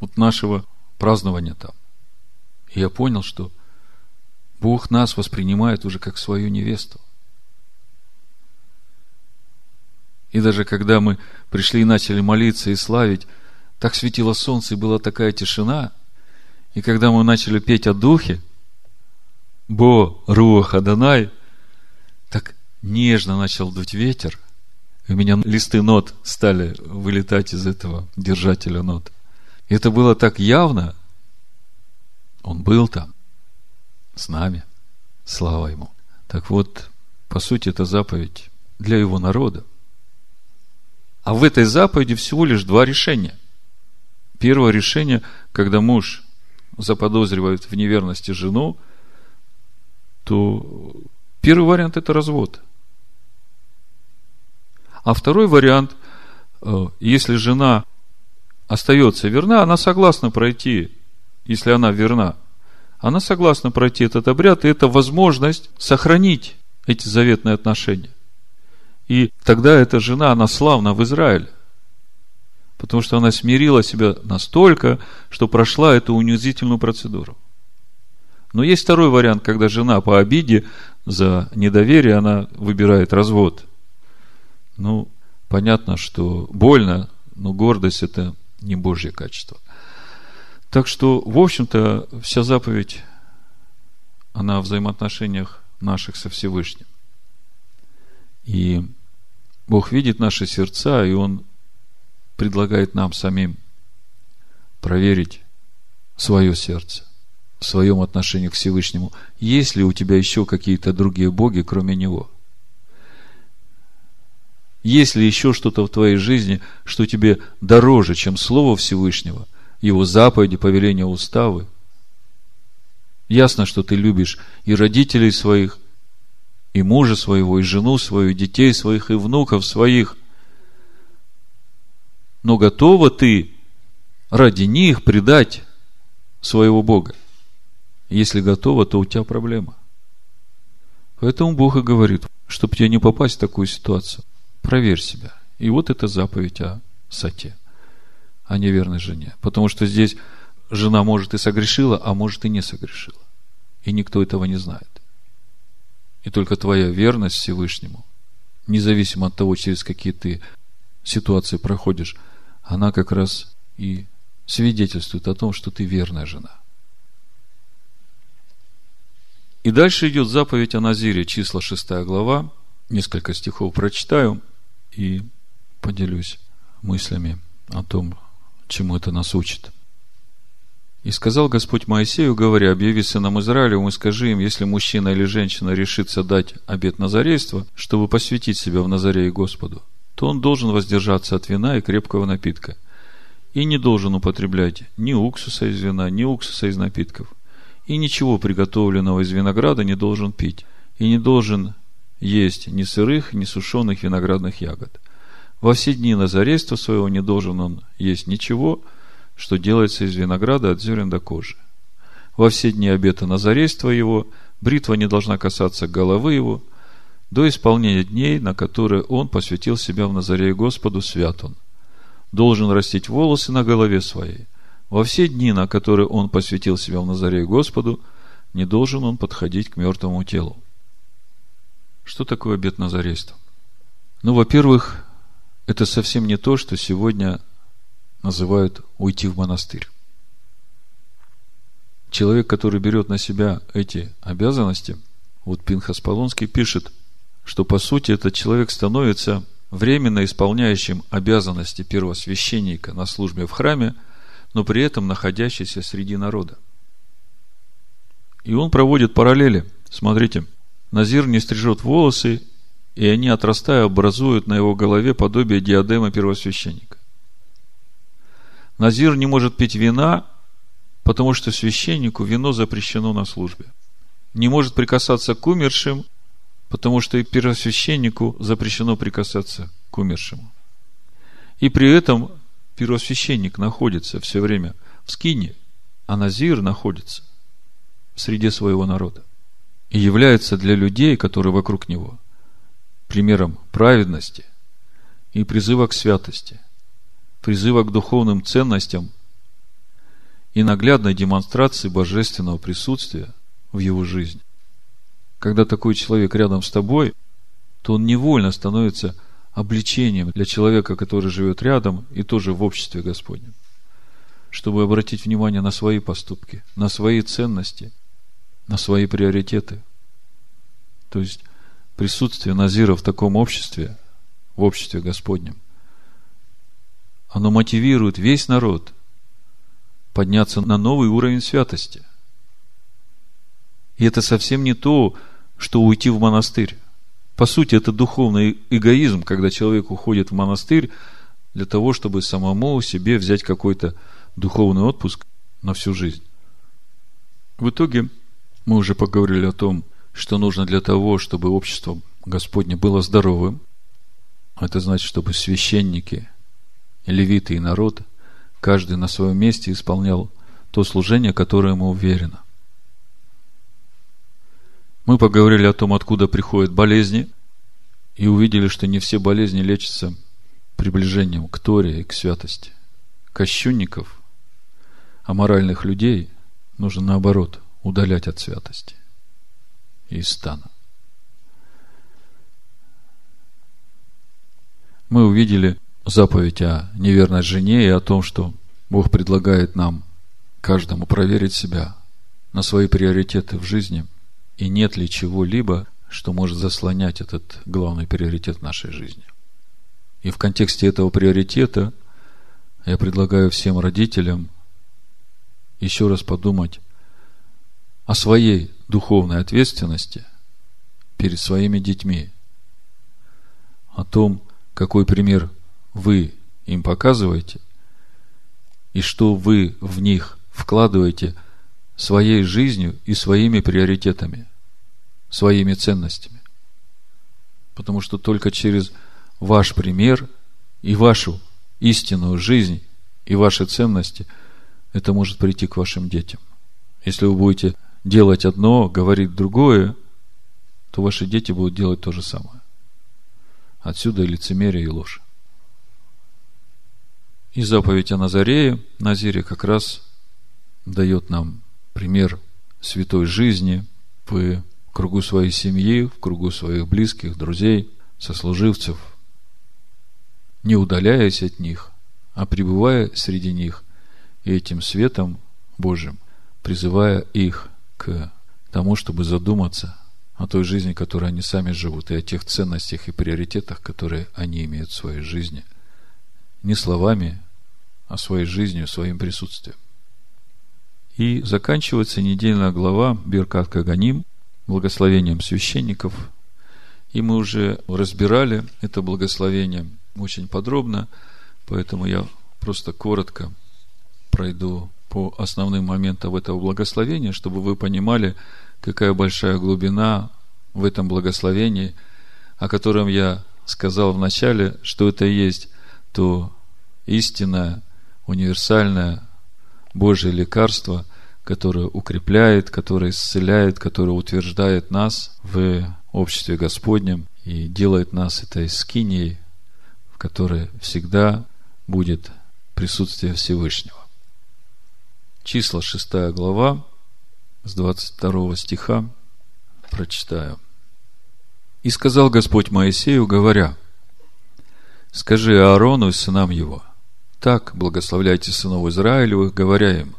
вот нашего празднования там. И я понял, что Бог нас воспринимает уже как свою невесту. И даже когда мы пришли и начали молиться и славить, так светило солнце, и была такая тишина. И когда мы начали петь о Духе, Бо, Руах, Адонай, так нежно начал дуть ветер, у меня листы нот стали вылетать из этого держателя нот. И это было так явно, он был там с нами. Слава Ему. Так вот, по сути, это заповедь для Его народа. А в этой заповеди всего лишь два решения. Первое решение, когда муж заподозривает в неверности жену, то первый вариант – это развод. А второй вариант, э, если жена остается верна, она согласна пройти, если она верна, она согласна пройти этот обряд, и это возможность сохранить эти заветные отношения. И тогда эта жена, она славна в Израиле. Потому что она смирила себя настолько, что прошла эту унизительную процедуру. Но есть второй вариант, когда жена по обиде за недоверие, она выбирает развод. Ну, понятно, что больно, но гордость – это не Божье качество. Так что, в общем-то, вся заповедь, она в взаимоотношениях наших со Всевышним. И Бог видит наши сердца, и Он предлагает нам самим проверить свое сердце в своем отношении к Всевышнему. Есть ли у тебя еще какие-то другие боги, кроме Него? Есть ли еще что-то в твоей жизни, что тебе дороже, чем Слово Всевышнего, Его заповеди, повеления, уставы? Ясно, что ты любишь и родителей своих, и мужа своего, и жену свою, и детей своих, и внуков своих. Но готова ты ради них предать своего Бога? Если готова, то у тебя проблема. Поэтому Бог и говорит, чтобы тебе не попасть в такую ситуацию, проверь себя. И вот это заповедь о сате, о неверной жене. Потому что здесь жена может и согрешила, а может и не согрешила. И никто этого не знает. И только твоя верность Всевышнему, независимо от того, через какие ты ситуации проходишь, она как раз и свидетельствует о том, что ты верная жена. И дальше идет заповедь о Назире, числа 6 глава. Несколько стихов прочитаю и поделюсь мыслями о том, чему это нас учит. И сказал Господь Моисею, говоря, объяви сынам Израилевым и скажи им, если мужчина или женщина решится дать обет назарейства, чтобы посвятить себя в Назарее Господу, то он должен воздержаться от вина и крепкого напитка. И не должен употреблять ни уксуса из вина, ни уксуса из напитков. И ничего приготовленного из винограда не должен пить. И не должен есть ни сырых, ни сушеных виноградных ягод. Во все дни назарейства своего не должен он есть ничего – что делается из винограда от зерен до кожи. Во все дни обета назарейства его бритва не должна касаться головы его, до исполнения дней, на которые он посвятил себя в Назарее Господу, свят он. Должен растить волосы на голове своей. Во все дни, на которые он посвятил себя в Назарее Господу, не должен он подходить к мертвому телу. Что такое обет назарейства? Ну, во-первых, это совсем не то, что сегодня называют уйти в монастырь. Человек, который берет на себя эти обязанности, вот Пинхас Полонский пишет, что по сути этот человек становится временно исполняющим обязанности первосвященника на службе в храме, но при этом находящийся среди народа. И он проводит параллели. Смотрите, Назир не стрижет волосы, и они, отрастая, образуют на его голове подобие диадема первосвященника. Назир не может пить вина, потому что священнику вино запрещено на службе. Не может прикасаться к умершим, потому что и первосвященнику запрещено прикасаться к умершему. И при этом первосвященник находится все время в скине, а Назир находится среди своего народа. И является для людей, которые вокруг него, примером праведности и призыва к святости призыва к духовным ценностям и наглядной демонстрации божественного присутствия в его жизни. Когда такой человек рядом с тобой, то он невольно становится обличением для человека, который живет рядом и тоже в обществе Господнем, чтобы обратить внимание на свои поступки, на свои ценности, на свои приоритеты. То есть присутствие Назира в таком обществе, в обществе Господнем, оно мотивирует весь народ подняться на новый уровень святости. И это совсем не то, что уйти в монастырь. По сути, это духовный эгоизм, когда человек уходит в монастырь для того, чтобы самому себе взять какой-то духовный отпуск на всю жизнь. В итоге мы уже поговорили о том, что нужно для того, чтобы общество Господне было здоровым. Это значит, чтобы священники левиты и народ, каждый на своем месте исполнял то служение, которое ему уверено. Мы поговорили о том, откуда приходят болезни, и увидели, что не все болезни лечатся приближением к Торе и к святости. Кощунников, аморальных людей нужно наоборот удалять от святости и из стана. Мы увидели заповедь о неверной жене и о том, что Бог предлагает нам каждому проверить себя на свои приоритеты в жизни, и нет ли чего-либо, что может заслонять этот главный приоритет нашей жизни. И в контексте этого приоритета я предлагаю всем родителям еще раз подумать о своей духовной ответственности перед своими детьми, о том, какой пример вы им показываете, и что вы в них вкладываете своей жизнью и своими приоритетами, своими ценностями. Потому что только через ваш пример и вашу истинную жизнь и ваши ценности это может прийти к вашим детям. Если вы будете делать одно, говорить другое, то ваши дети будут делать то же самое. Отсюда и лицемерие, и ложь. И заповедь о Назарее, Назире как раз дает нам пример святой жизни в кругу своей семьи, в кругу своих близких, друзей, сослуживцев, не удаляясь от них, а пребывая среди них и этим светом Божьим, призывая их к тому, чтобы задуматься о той жизни, которой они сами живут, и о тех ценностях и приоритетах, которые они имеют в своей жизни. Не словами, а своей жизнью, своим присутствием. И заканчивается недельная глава Биркат Каганим благословением священников. И мы уже разбирали это благословение очень подробно, поэтому я просто коротко пройду по основным моментам этого благословения, чтобы вы понимали, какая большая глубина в этом благословении, о котором я сказал в начале, что это есть то истинное, универсальное Божье лекарство, которое укрепляет, которое исцеляет, которое утверждает нас в обществе Господнем и делает нас этой скиней, в которой всегда будет присутствие Всевышнего. Числа 6 глава, с 22 стиха прочитаю. «И сказал Господь Моисею, говоря, Скажи Аарону и сынам его, так благословляйте сынов Израилевых, говоря им,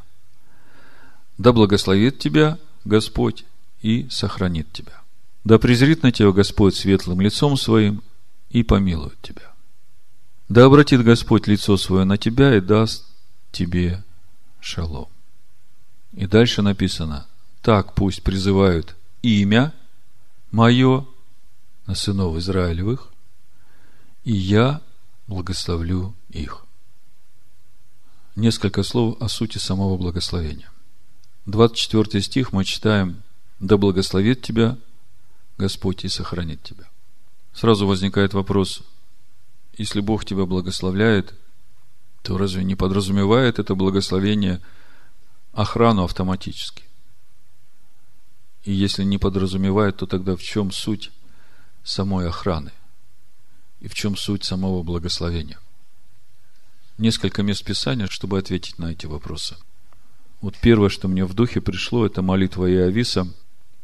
Да благословит тебя Господь и сохранит тебя. Да презрит на тебя Господь светлым лицом своим и помилует тебя. Да обратит Господь лицо свое на тебя и даст тебе шалом. И дальше написано, так пусть призывают имя мое на сынов Израилевых, и я благословлю их. Несколько слов о сути самого благословения. 24 стих мы читаем «Да благословит тебя Господь и сохранит тебя». Сразу возникает вопрос, если Бог тебя благословляет, то разве не подразумевает это благословение – охрану автоматически. И если не подразумевает, то тогда в чем суть самой охраны? И в чем суть самого благословения? Несколько мест Писания, чтобы ответить на эти вопросы. Вот первое, что мне в духе пришло, это молитва Иовиса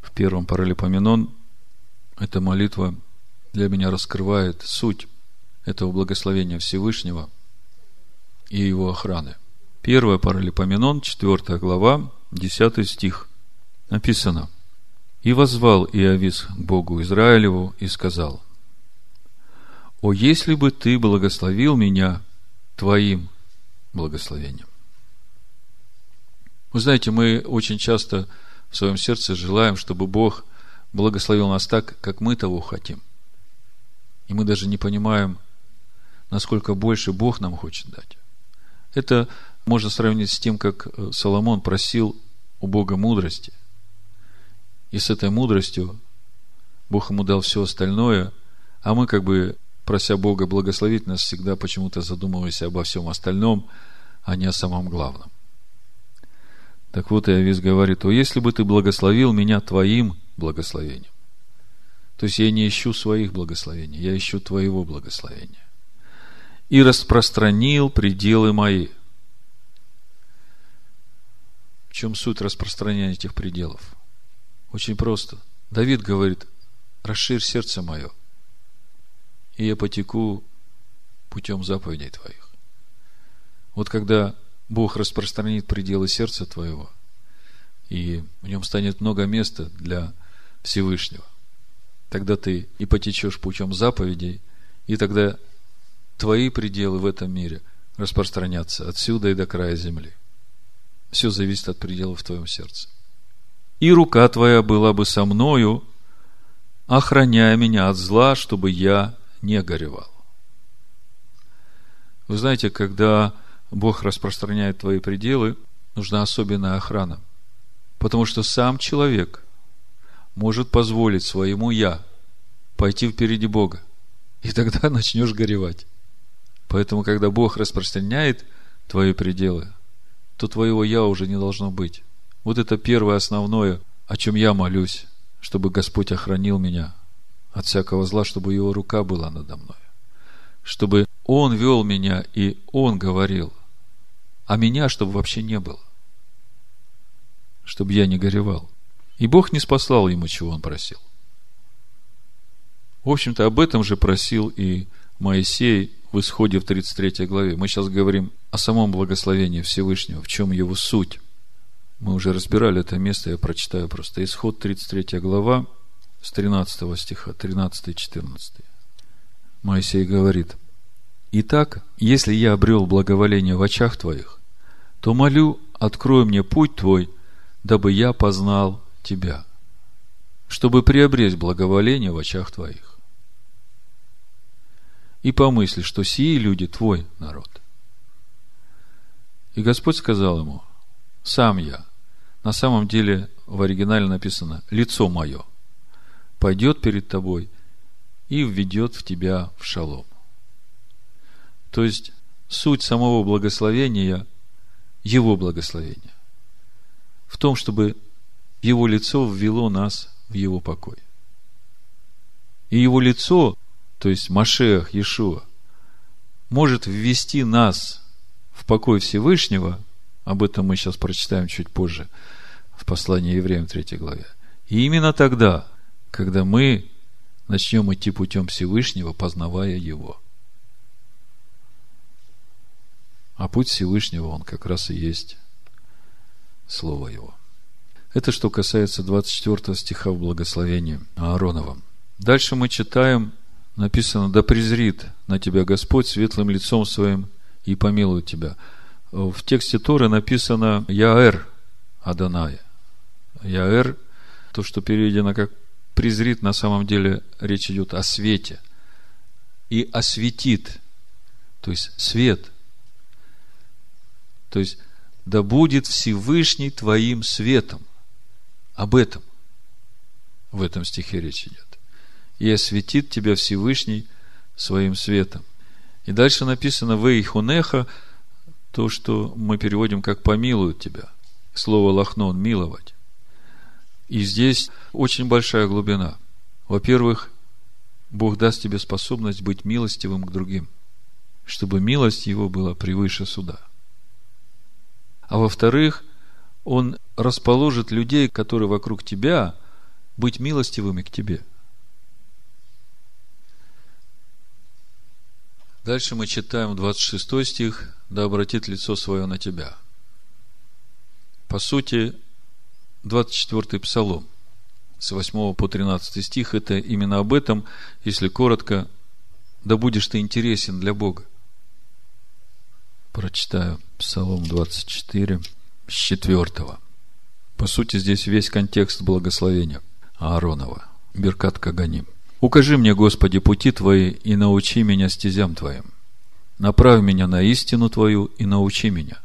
в первом паралипоменон. Эта молитва для меня раскрывает суть этого благословения Всевышнего и его охраны. Первое Паралипоменон, 4 глава, 10 стих. Написано. «И возвал Иовис к Богу Израилеву и сказал, «О, если бы ты благословил меня твоим благословением». Вы знаете, мы очень часто в своем сердце желаем, чтобы Бог благословил нас так, как мы того хотим. И мы даже не понимаем, насколько больше Бог нам хочет дать. Это можно сравнить с тем, как э, Соломон просил у Бога мудрости. И с этой мудростью Бог ему дал все остальное, а мы как бы, прося Бога благословить нас, всегда почему-то задумываемся обо всем остальном, а не о самом главном. Так вот, Иовис говорит, «О, если бы ты благословил меня твоим благословением. То есть я не ищу своих благословений, я ищу твоего благословения. И распространил пределы мои. В чем суть распространения этих пределов? Очень просто. Давид говорит, расширь сердце мое, и я потеку путем заповедей твоих. Вот когда Бог распространит пределы сердца твоего, и в нем станет много места для Всевышнего, тогда ты и потечешь путем заповедей, и тогда твои пределы в этом мире распространятся отсюда и до края земли. Все зависит от пределов в твоем сердце. И рука твоя была бы со мною, охраняя меня от зла, чтобы я не горевал. Вы знаете, когда Бог распространяет твои пределы, нужна особенная охрана. Потому что сам человек может позволить своему «я» пойти впереди Бога. И тогда начнешь горевать. Поэтому, когда Бог распространяет твои пределы, то твоего «я» уже не должно быть. Вот это первое основное, о чем я молюсь, чтобы Господь охранил меня от всякого зла, чтобы Его рука была надо мной. Чтобы Он вел меня и Он говорил, а меня, чтобы вообще не было. Чтобы я не горевал. И Бог не спаслал ему, чего он просил. В общем-то, об этом же просил и Моисей в исходе в 33 главе. Мы сейчас говорим о самом благословении Всевышнего, в чем его суть. Мы уже разбирали это место, я прочитаю просто. Исход 33 глава, с 13 стиха, 13-14. Моисей говорит, «Итак, если я обрел благоволение в очах твоих, то молю, открой мне путь твой, дабы я познал тебя, чтобы приобрести благоволение в очах твоих. И помысли, что сии люди твой народ. И Господь сказал ему, сам я, на самом деле в оригинале написано лицо мое, пойдет перед тобой и введет в тебя в шалом. То есть, суть самого благословения – его благословение. В том, чтобы его лицо ввело нас в Его покой. И Его лицо, то есть Машех, Иешуа, может ввести нас в покой Всевышнего, об этом мы сейчас прочитаем чуть позже, в послании евреям 3 главе. И именно тогда, когда мы начнем идти путем Всевышнего, познавая Его. А путь Всевышнего, он как раз и есть Слово Его. Это что касается 24 стиха в благословении Аароновом. Дальше мы читаем, написано, да презрит на тебя Господь светлым лицом своим и помилует тебя. В тексте Торы написано Яэр Аданая. Яэр, то, что переведено как презрит, на самом деле речь идет о свете. И осветит, то есть свет. То есть, да будет Всевышний твоим светом. Об этом в этом стихе речь идет. И осветит тебя Всевышний своим светом. И дальше написано «Вейхунеха», то, что мы переводим как «помилуют тебя». Слово «лахнон» – «миловать». И здесь очень большая глубина. Во-первых, Бог даст тебе способность быть милостивым к другим, чтобы милость Его была превыше суда. А во-вторых, Он расположит людей, которые вокруг тебя, быть милостивыми к тебе. Дальше мы читаем 26 стих, да обратит лицо свое на тебя. По сути, 24 псалом, с 8 по 13 стих, это именно об этом, если коротко, да будешь ты интересен для Бога. Прочитаю Псалом 24, с 4. По сути, здесь весь контекст благословения Ааронова. Беркат Каганим. «Укажи мне, Господи, пути Твои и научи меня стезям Твоим. Направь меня на истину Твою и научи меня.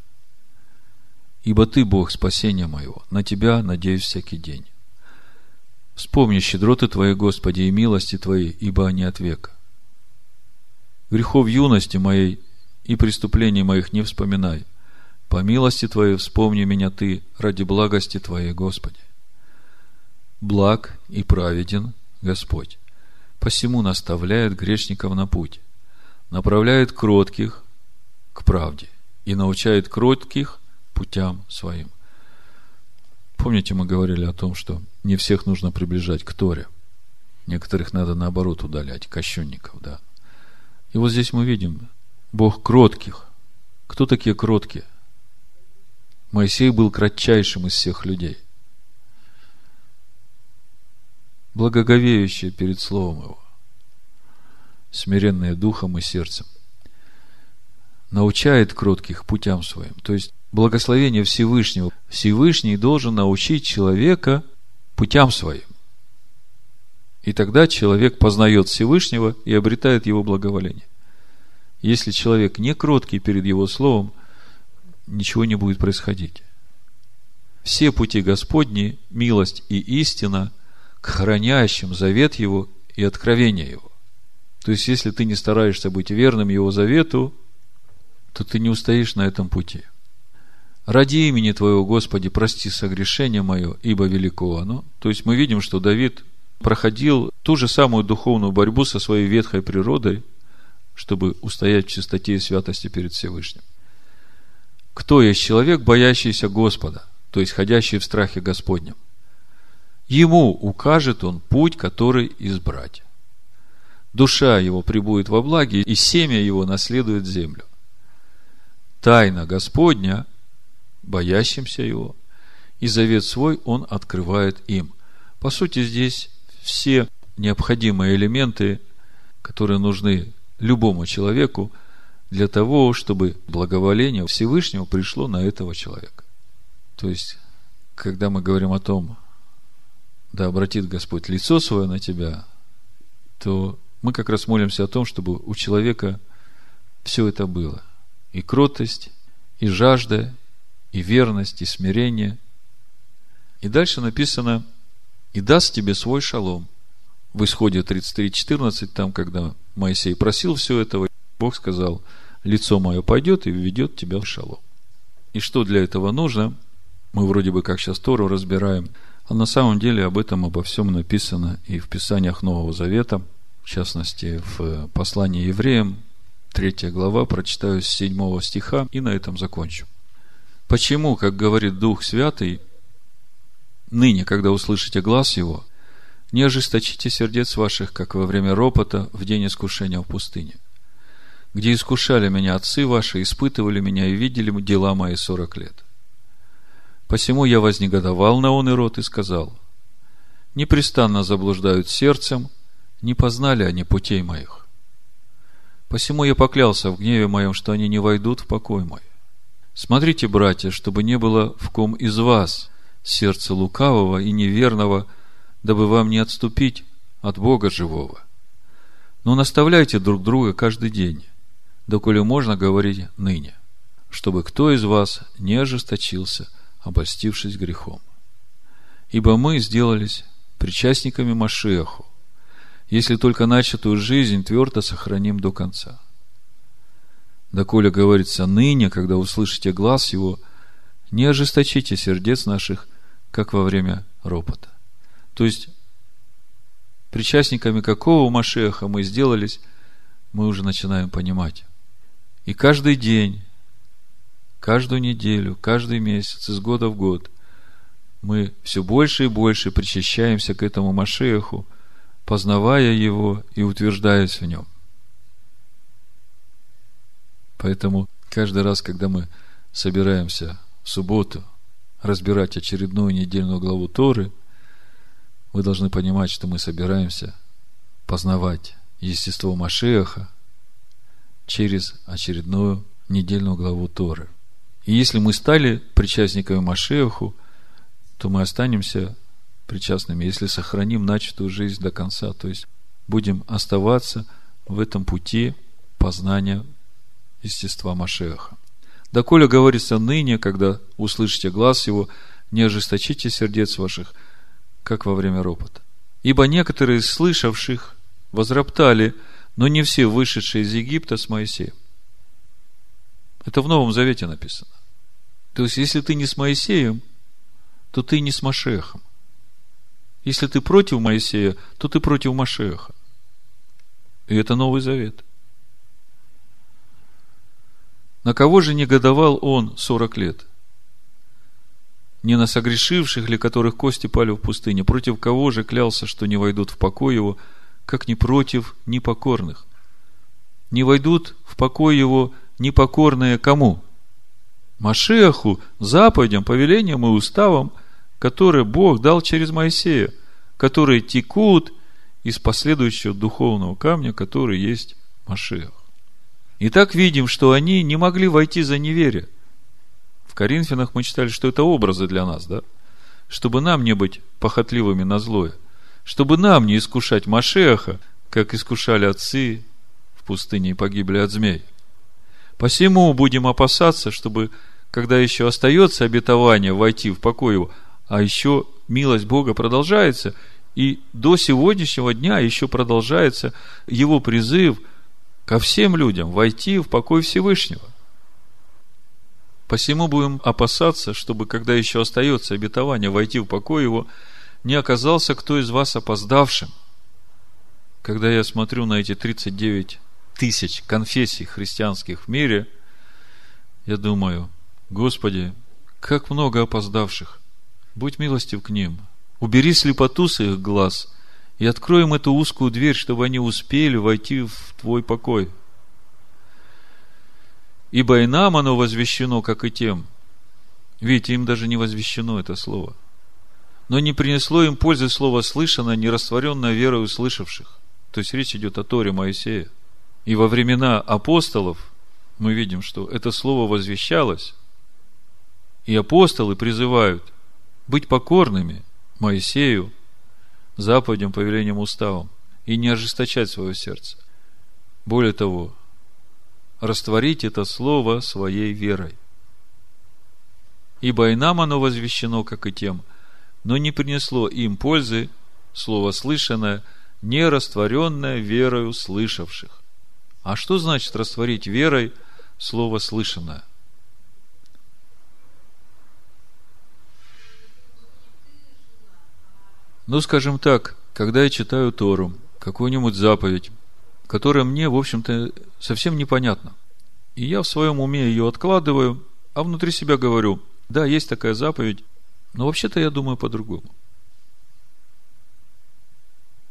Ибо Ты, Бог спасения моего, на Тебя надеюсь всякий день. Вспомни щедроты Твои, Господи, и милости Твои, ибо они от века. Грехов юности моей и преступлений моих не вспоминай. По милости Твоей вспомни меня Ты ради благости Твоей, Господи. благ и праведен Господь. Посему наставляет грешников на путь, направляет кротких к правде и научает кротких путям своим. Помните, мы говорили о том, что не всех нужно приближать к Торе. Некоторых надо наоборот удалять, кощунников, да. И вот здесь мы видим, Бог кротких. Кто такие кроткие? Моисей был кратчайшим из всех людей. Благоговеющие перед Словом Его. Смиренные духом и сердцем. Научает кротких путям своим. То есть, благословение Всевышнего. Всевышний должен научить человека путям своим. И тогда человек познает Всевышнего и обретает его благоволение. Если человек не кроткий перед его словом, ничего не будет происходить. Все пути Господни, милость и истина к хранящим завет Его и откровение Его. То есть, если ты не стараешься быть верным Его завету, то ты не устоишь на этом пути. Ради имени Твоего, Господи, прости согрешение мое, ибо велико оно. То есть, мы видим, что Давид проходил ту же самую духовную борьбу со своей ветхой природой, чтобы устоять в чистоте и святости перед Всевышним. Кто есть человек, боящийся Господа, то есть ходящий в страхе Господнем? Ему укажет он путь, который избрать. Душа его прибудет во благе, и семя его наследует землю. Тайна Господня, боящимся его, и завет свой он открывает им. По сути, здесь все необходимые элементы, которые нужны любому человеку для того, чтобы благоволение Всевышнего пришло на этого человека. То есть, когда мы говорим о том, да обратит Господь лицо свое на тебя, то мы как раз молимся о том, чтобы у человека все это было. И кротость, и жажда, и верность, и смирение. И дальше написано – и даст тебе свой шалом. В исходе 33.14, там, когда Моисей просил все этого, Бог сказал, лицо мое пойдет и введет тебя в шалом. И что для этого нужно? Мы вроде бы как сейчас Тору разбираем, а на самом деле об этом, обо всем написано и в Писаниях Нового Завета, в частности, в послании евреям, третья глава, прочитаю с 7 стиха и на этом закончу. Почему, как говорит Дух Святый, Ныне, когда услышите глаз его, не ожесточите сердец ваших, как во время ропота в день искушения в пустыне, где искушали меня отцы ваши, испытывали меня и видели дела мои сорок лет. Посему я вознегодовал на он и рот и сказал, непрестанно заблуждают сердцем, не познали они путей моих. Посему я поклялся в гневе моем, что они не войдут в покой мой. Смотрите, братья, чтобы не было в ком из вас – сердце лукавого и неверного, дабы вам не отступить от Бога живого. Но наставляйте друг друга каждый день, доколе можно говорить ныне, чтобы кто из вас не ожесточился, обольстившись грехом. Ибо мы сделались причастниками Машеху, если только начатую жизнь твердо сохраним до конца. Доколе говорится ныне, когда услышите глаз его, не ожесточите сердец наших – как во время ропота. То есть, причастниками какого Машеха мы сделались, мы уже начинаем понимать. И каждый день, каждую неделю, каждый месяц, из года в год, мы все больше и больше причащаемся к этому Машеху, познавая его и утверждаясь в нем. Поэтому каждый раз, когда мы собираемся в субботу разбирать очередную недельную главу Торы, вы должны понимать, что мы собираемся познавать естество Машеха через очередную недельную главу Торы. И если мы стали причастниками Машеху, то мы останемся причастными, если сохраним начатую жизнь до конца. То есть будем оставаться в этом пути познания естества Машеха. Доколе говорится ныне, когда услышите глаз его, не ожесточите сердец ваших, как во время ропота. Ибо некоторые из слышавших возроптали, но не все вышедшие из Египта с Моисеем. Это в Новом Завете написано. То есть, если ты не с Моисеем, то ты не с Машехом. Если ты против Моисея, то ты против Машеха. И это Новый Завет. На кого же негодовал он сорок лет? Не на согрешивших ли, которых кости пали в пустыне? Против кого же клялся, что не войдут в покой его, как не против непокорных? Не войдут в покой его непокорные кому? Машеху, заповедям, повелениям и уставам, которые Бог дал через Моисея, которые текут из последующего духовного камня, который есть Машех. Итак, видим, что они не могли войти за неверие. В Коринфянах мы читали, что это образы для нас, да? Чтобы нам не быть похотливыми на злое. Чтобы нам не искушать Машеха, как искушали отцы в пустыне и погибли от змей. Посему будем опасаться, чтобы, когда еще остается обетование войти в покой его, а еще милость Бога продолжается, и до сегодняшнего дня еще продолжается его призыв – ко всем людям войти в покой Всевышнего. Посему будем опасаться, чтобы, когда еще остается обетование войти в покой его, не оказался кто из вас опоздавшим. Когда я смотрю на эти 39 тысяч конфессий христианских в мире, я думаю, Господи, как много опоздавших. Будь милостив к ним. Убери слепоту с их глаз – и откроем эту узкую дверь, чтобы они успели войти в твой покой. Ибо и нам оно возвещено, как и тем. Видите, им даже не возвещено это слово. Но не принесло им пользы слово слышанное, не растворенное верой услышавших. То есть речь идет о Торе Моисея. И во времена апостолов мы видим, что это слово возвещалось, и апостолы призывают быть покорными Моисею, заповедям, повелениям, уставам и не ожесточать свое сердце. Более того, растворить это слово своей верой. Ибо и нам оно возвещено, как и тем, но не принесло им пользы, слово слышанное, не растворенное верою слышавших. А что значит растворить верой слово слышанное? Ну, скажем так, когда я читаю Тору, какую-нибудь заповедь, которая мне, в общем-то, совсем непонятна, и я в своем уме ее откладываю, а внутри себя говорю, да, есть такая заповедь, но вообще-то я думаю по-другому.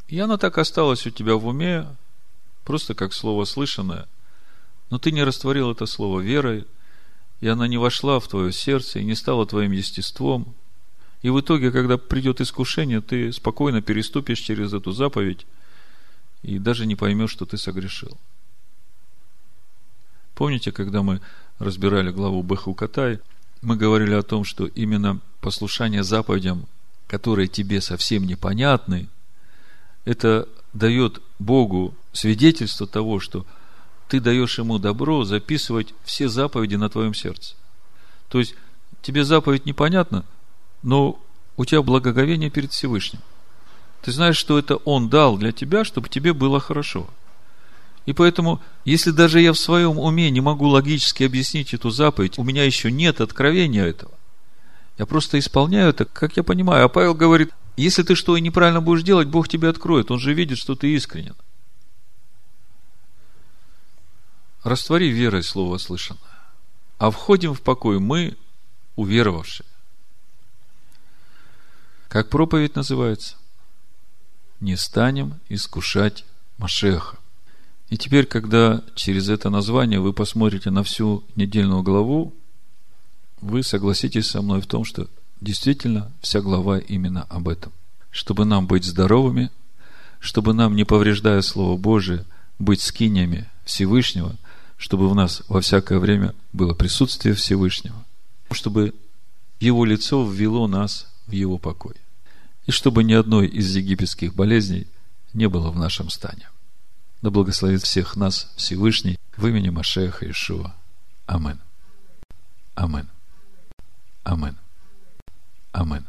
И она так осталась у тебя в уме, просто как слово слышанное, но ты не растворил это слово верой, и она не вошла в твое сердце и не стала твоим естеством, и в итоге, когда придет искушение, ты спокойно переступишь через эту заповедь и даже не поймешь, что ты согрешил. Помните, когда мы разбирали главу Бехукатай, мы говорили о том, что именно послушание заповедям, которые тебе совсем непонятны, это дает Богу свидетельство того, что ты даешь ему добро записывать все заповеди на твоем сердце. То есть, тебе заповедь непонятна, но у тебя благоговение перед Всевышним. Ты знаешь, что это Он дал для тебя, чтобы тебе было хорошо. И поэтому, если даже я в своем уме не могу логически объяснить эту заповедь, у меня еще нет откровения этого. Я просто исполняю это, как я понимаю. А Павел говорит, если ты что и неправильно будешь делать, Бог тебе откроет. Он же видит, что ты искренен. Раствори верой слово слышанное. А входим в покой мы, уверовавшие. Как проповедь называется? Не станем искушать Машеха. И теперь, когда через это название вы посмотрите на всю недельную главу, вы согласитесь со мной в том, что действительно вся глава именно об этом. Чтобы нам быть здоровыми, чтобы нам, не повреждая Слово Божие, быть скиниями Всевышнего, чтобы в нас во всякое время было присутствие Всевышнего, чтобы Его лицо ввело нас в его покой. И чтобы ни одной из египетских болезней не было в нашем стане. Да благословит всех нас Всевышний в имени Машеха Ишуа. Амин. Амин. Амин. Амин.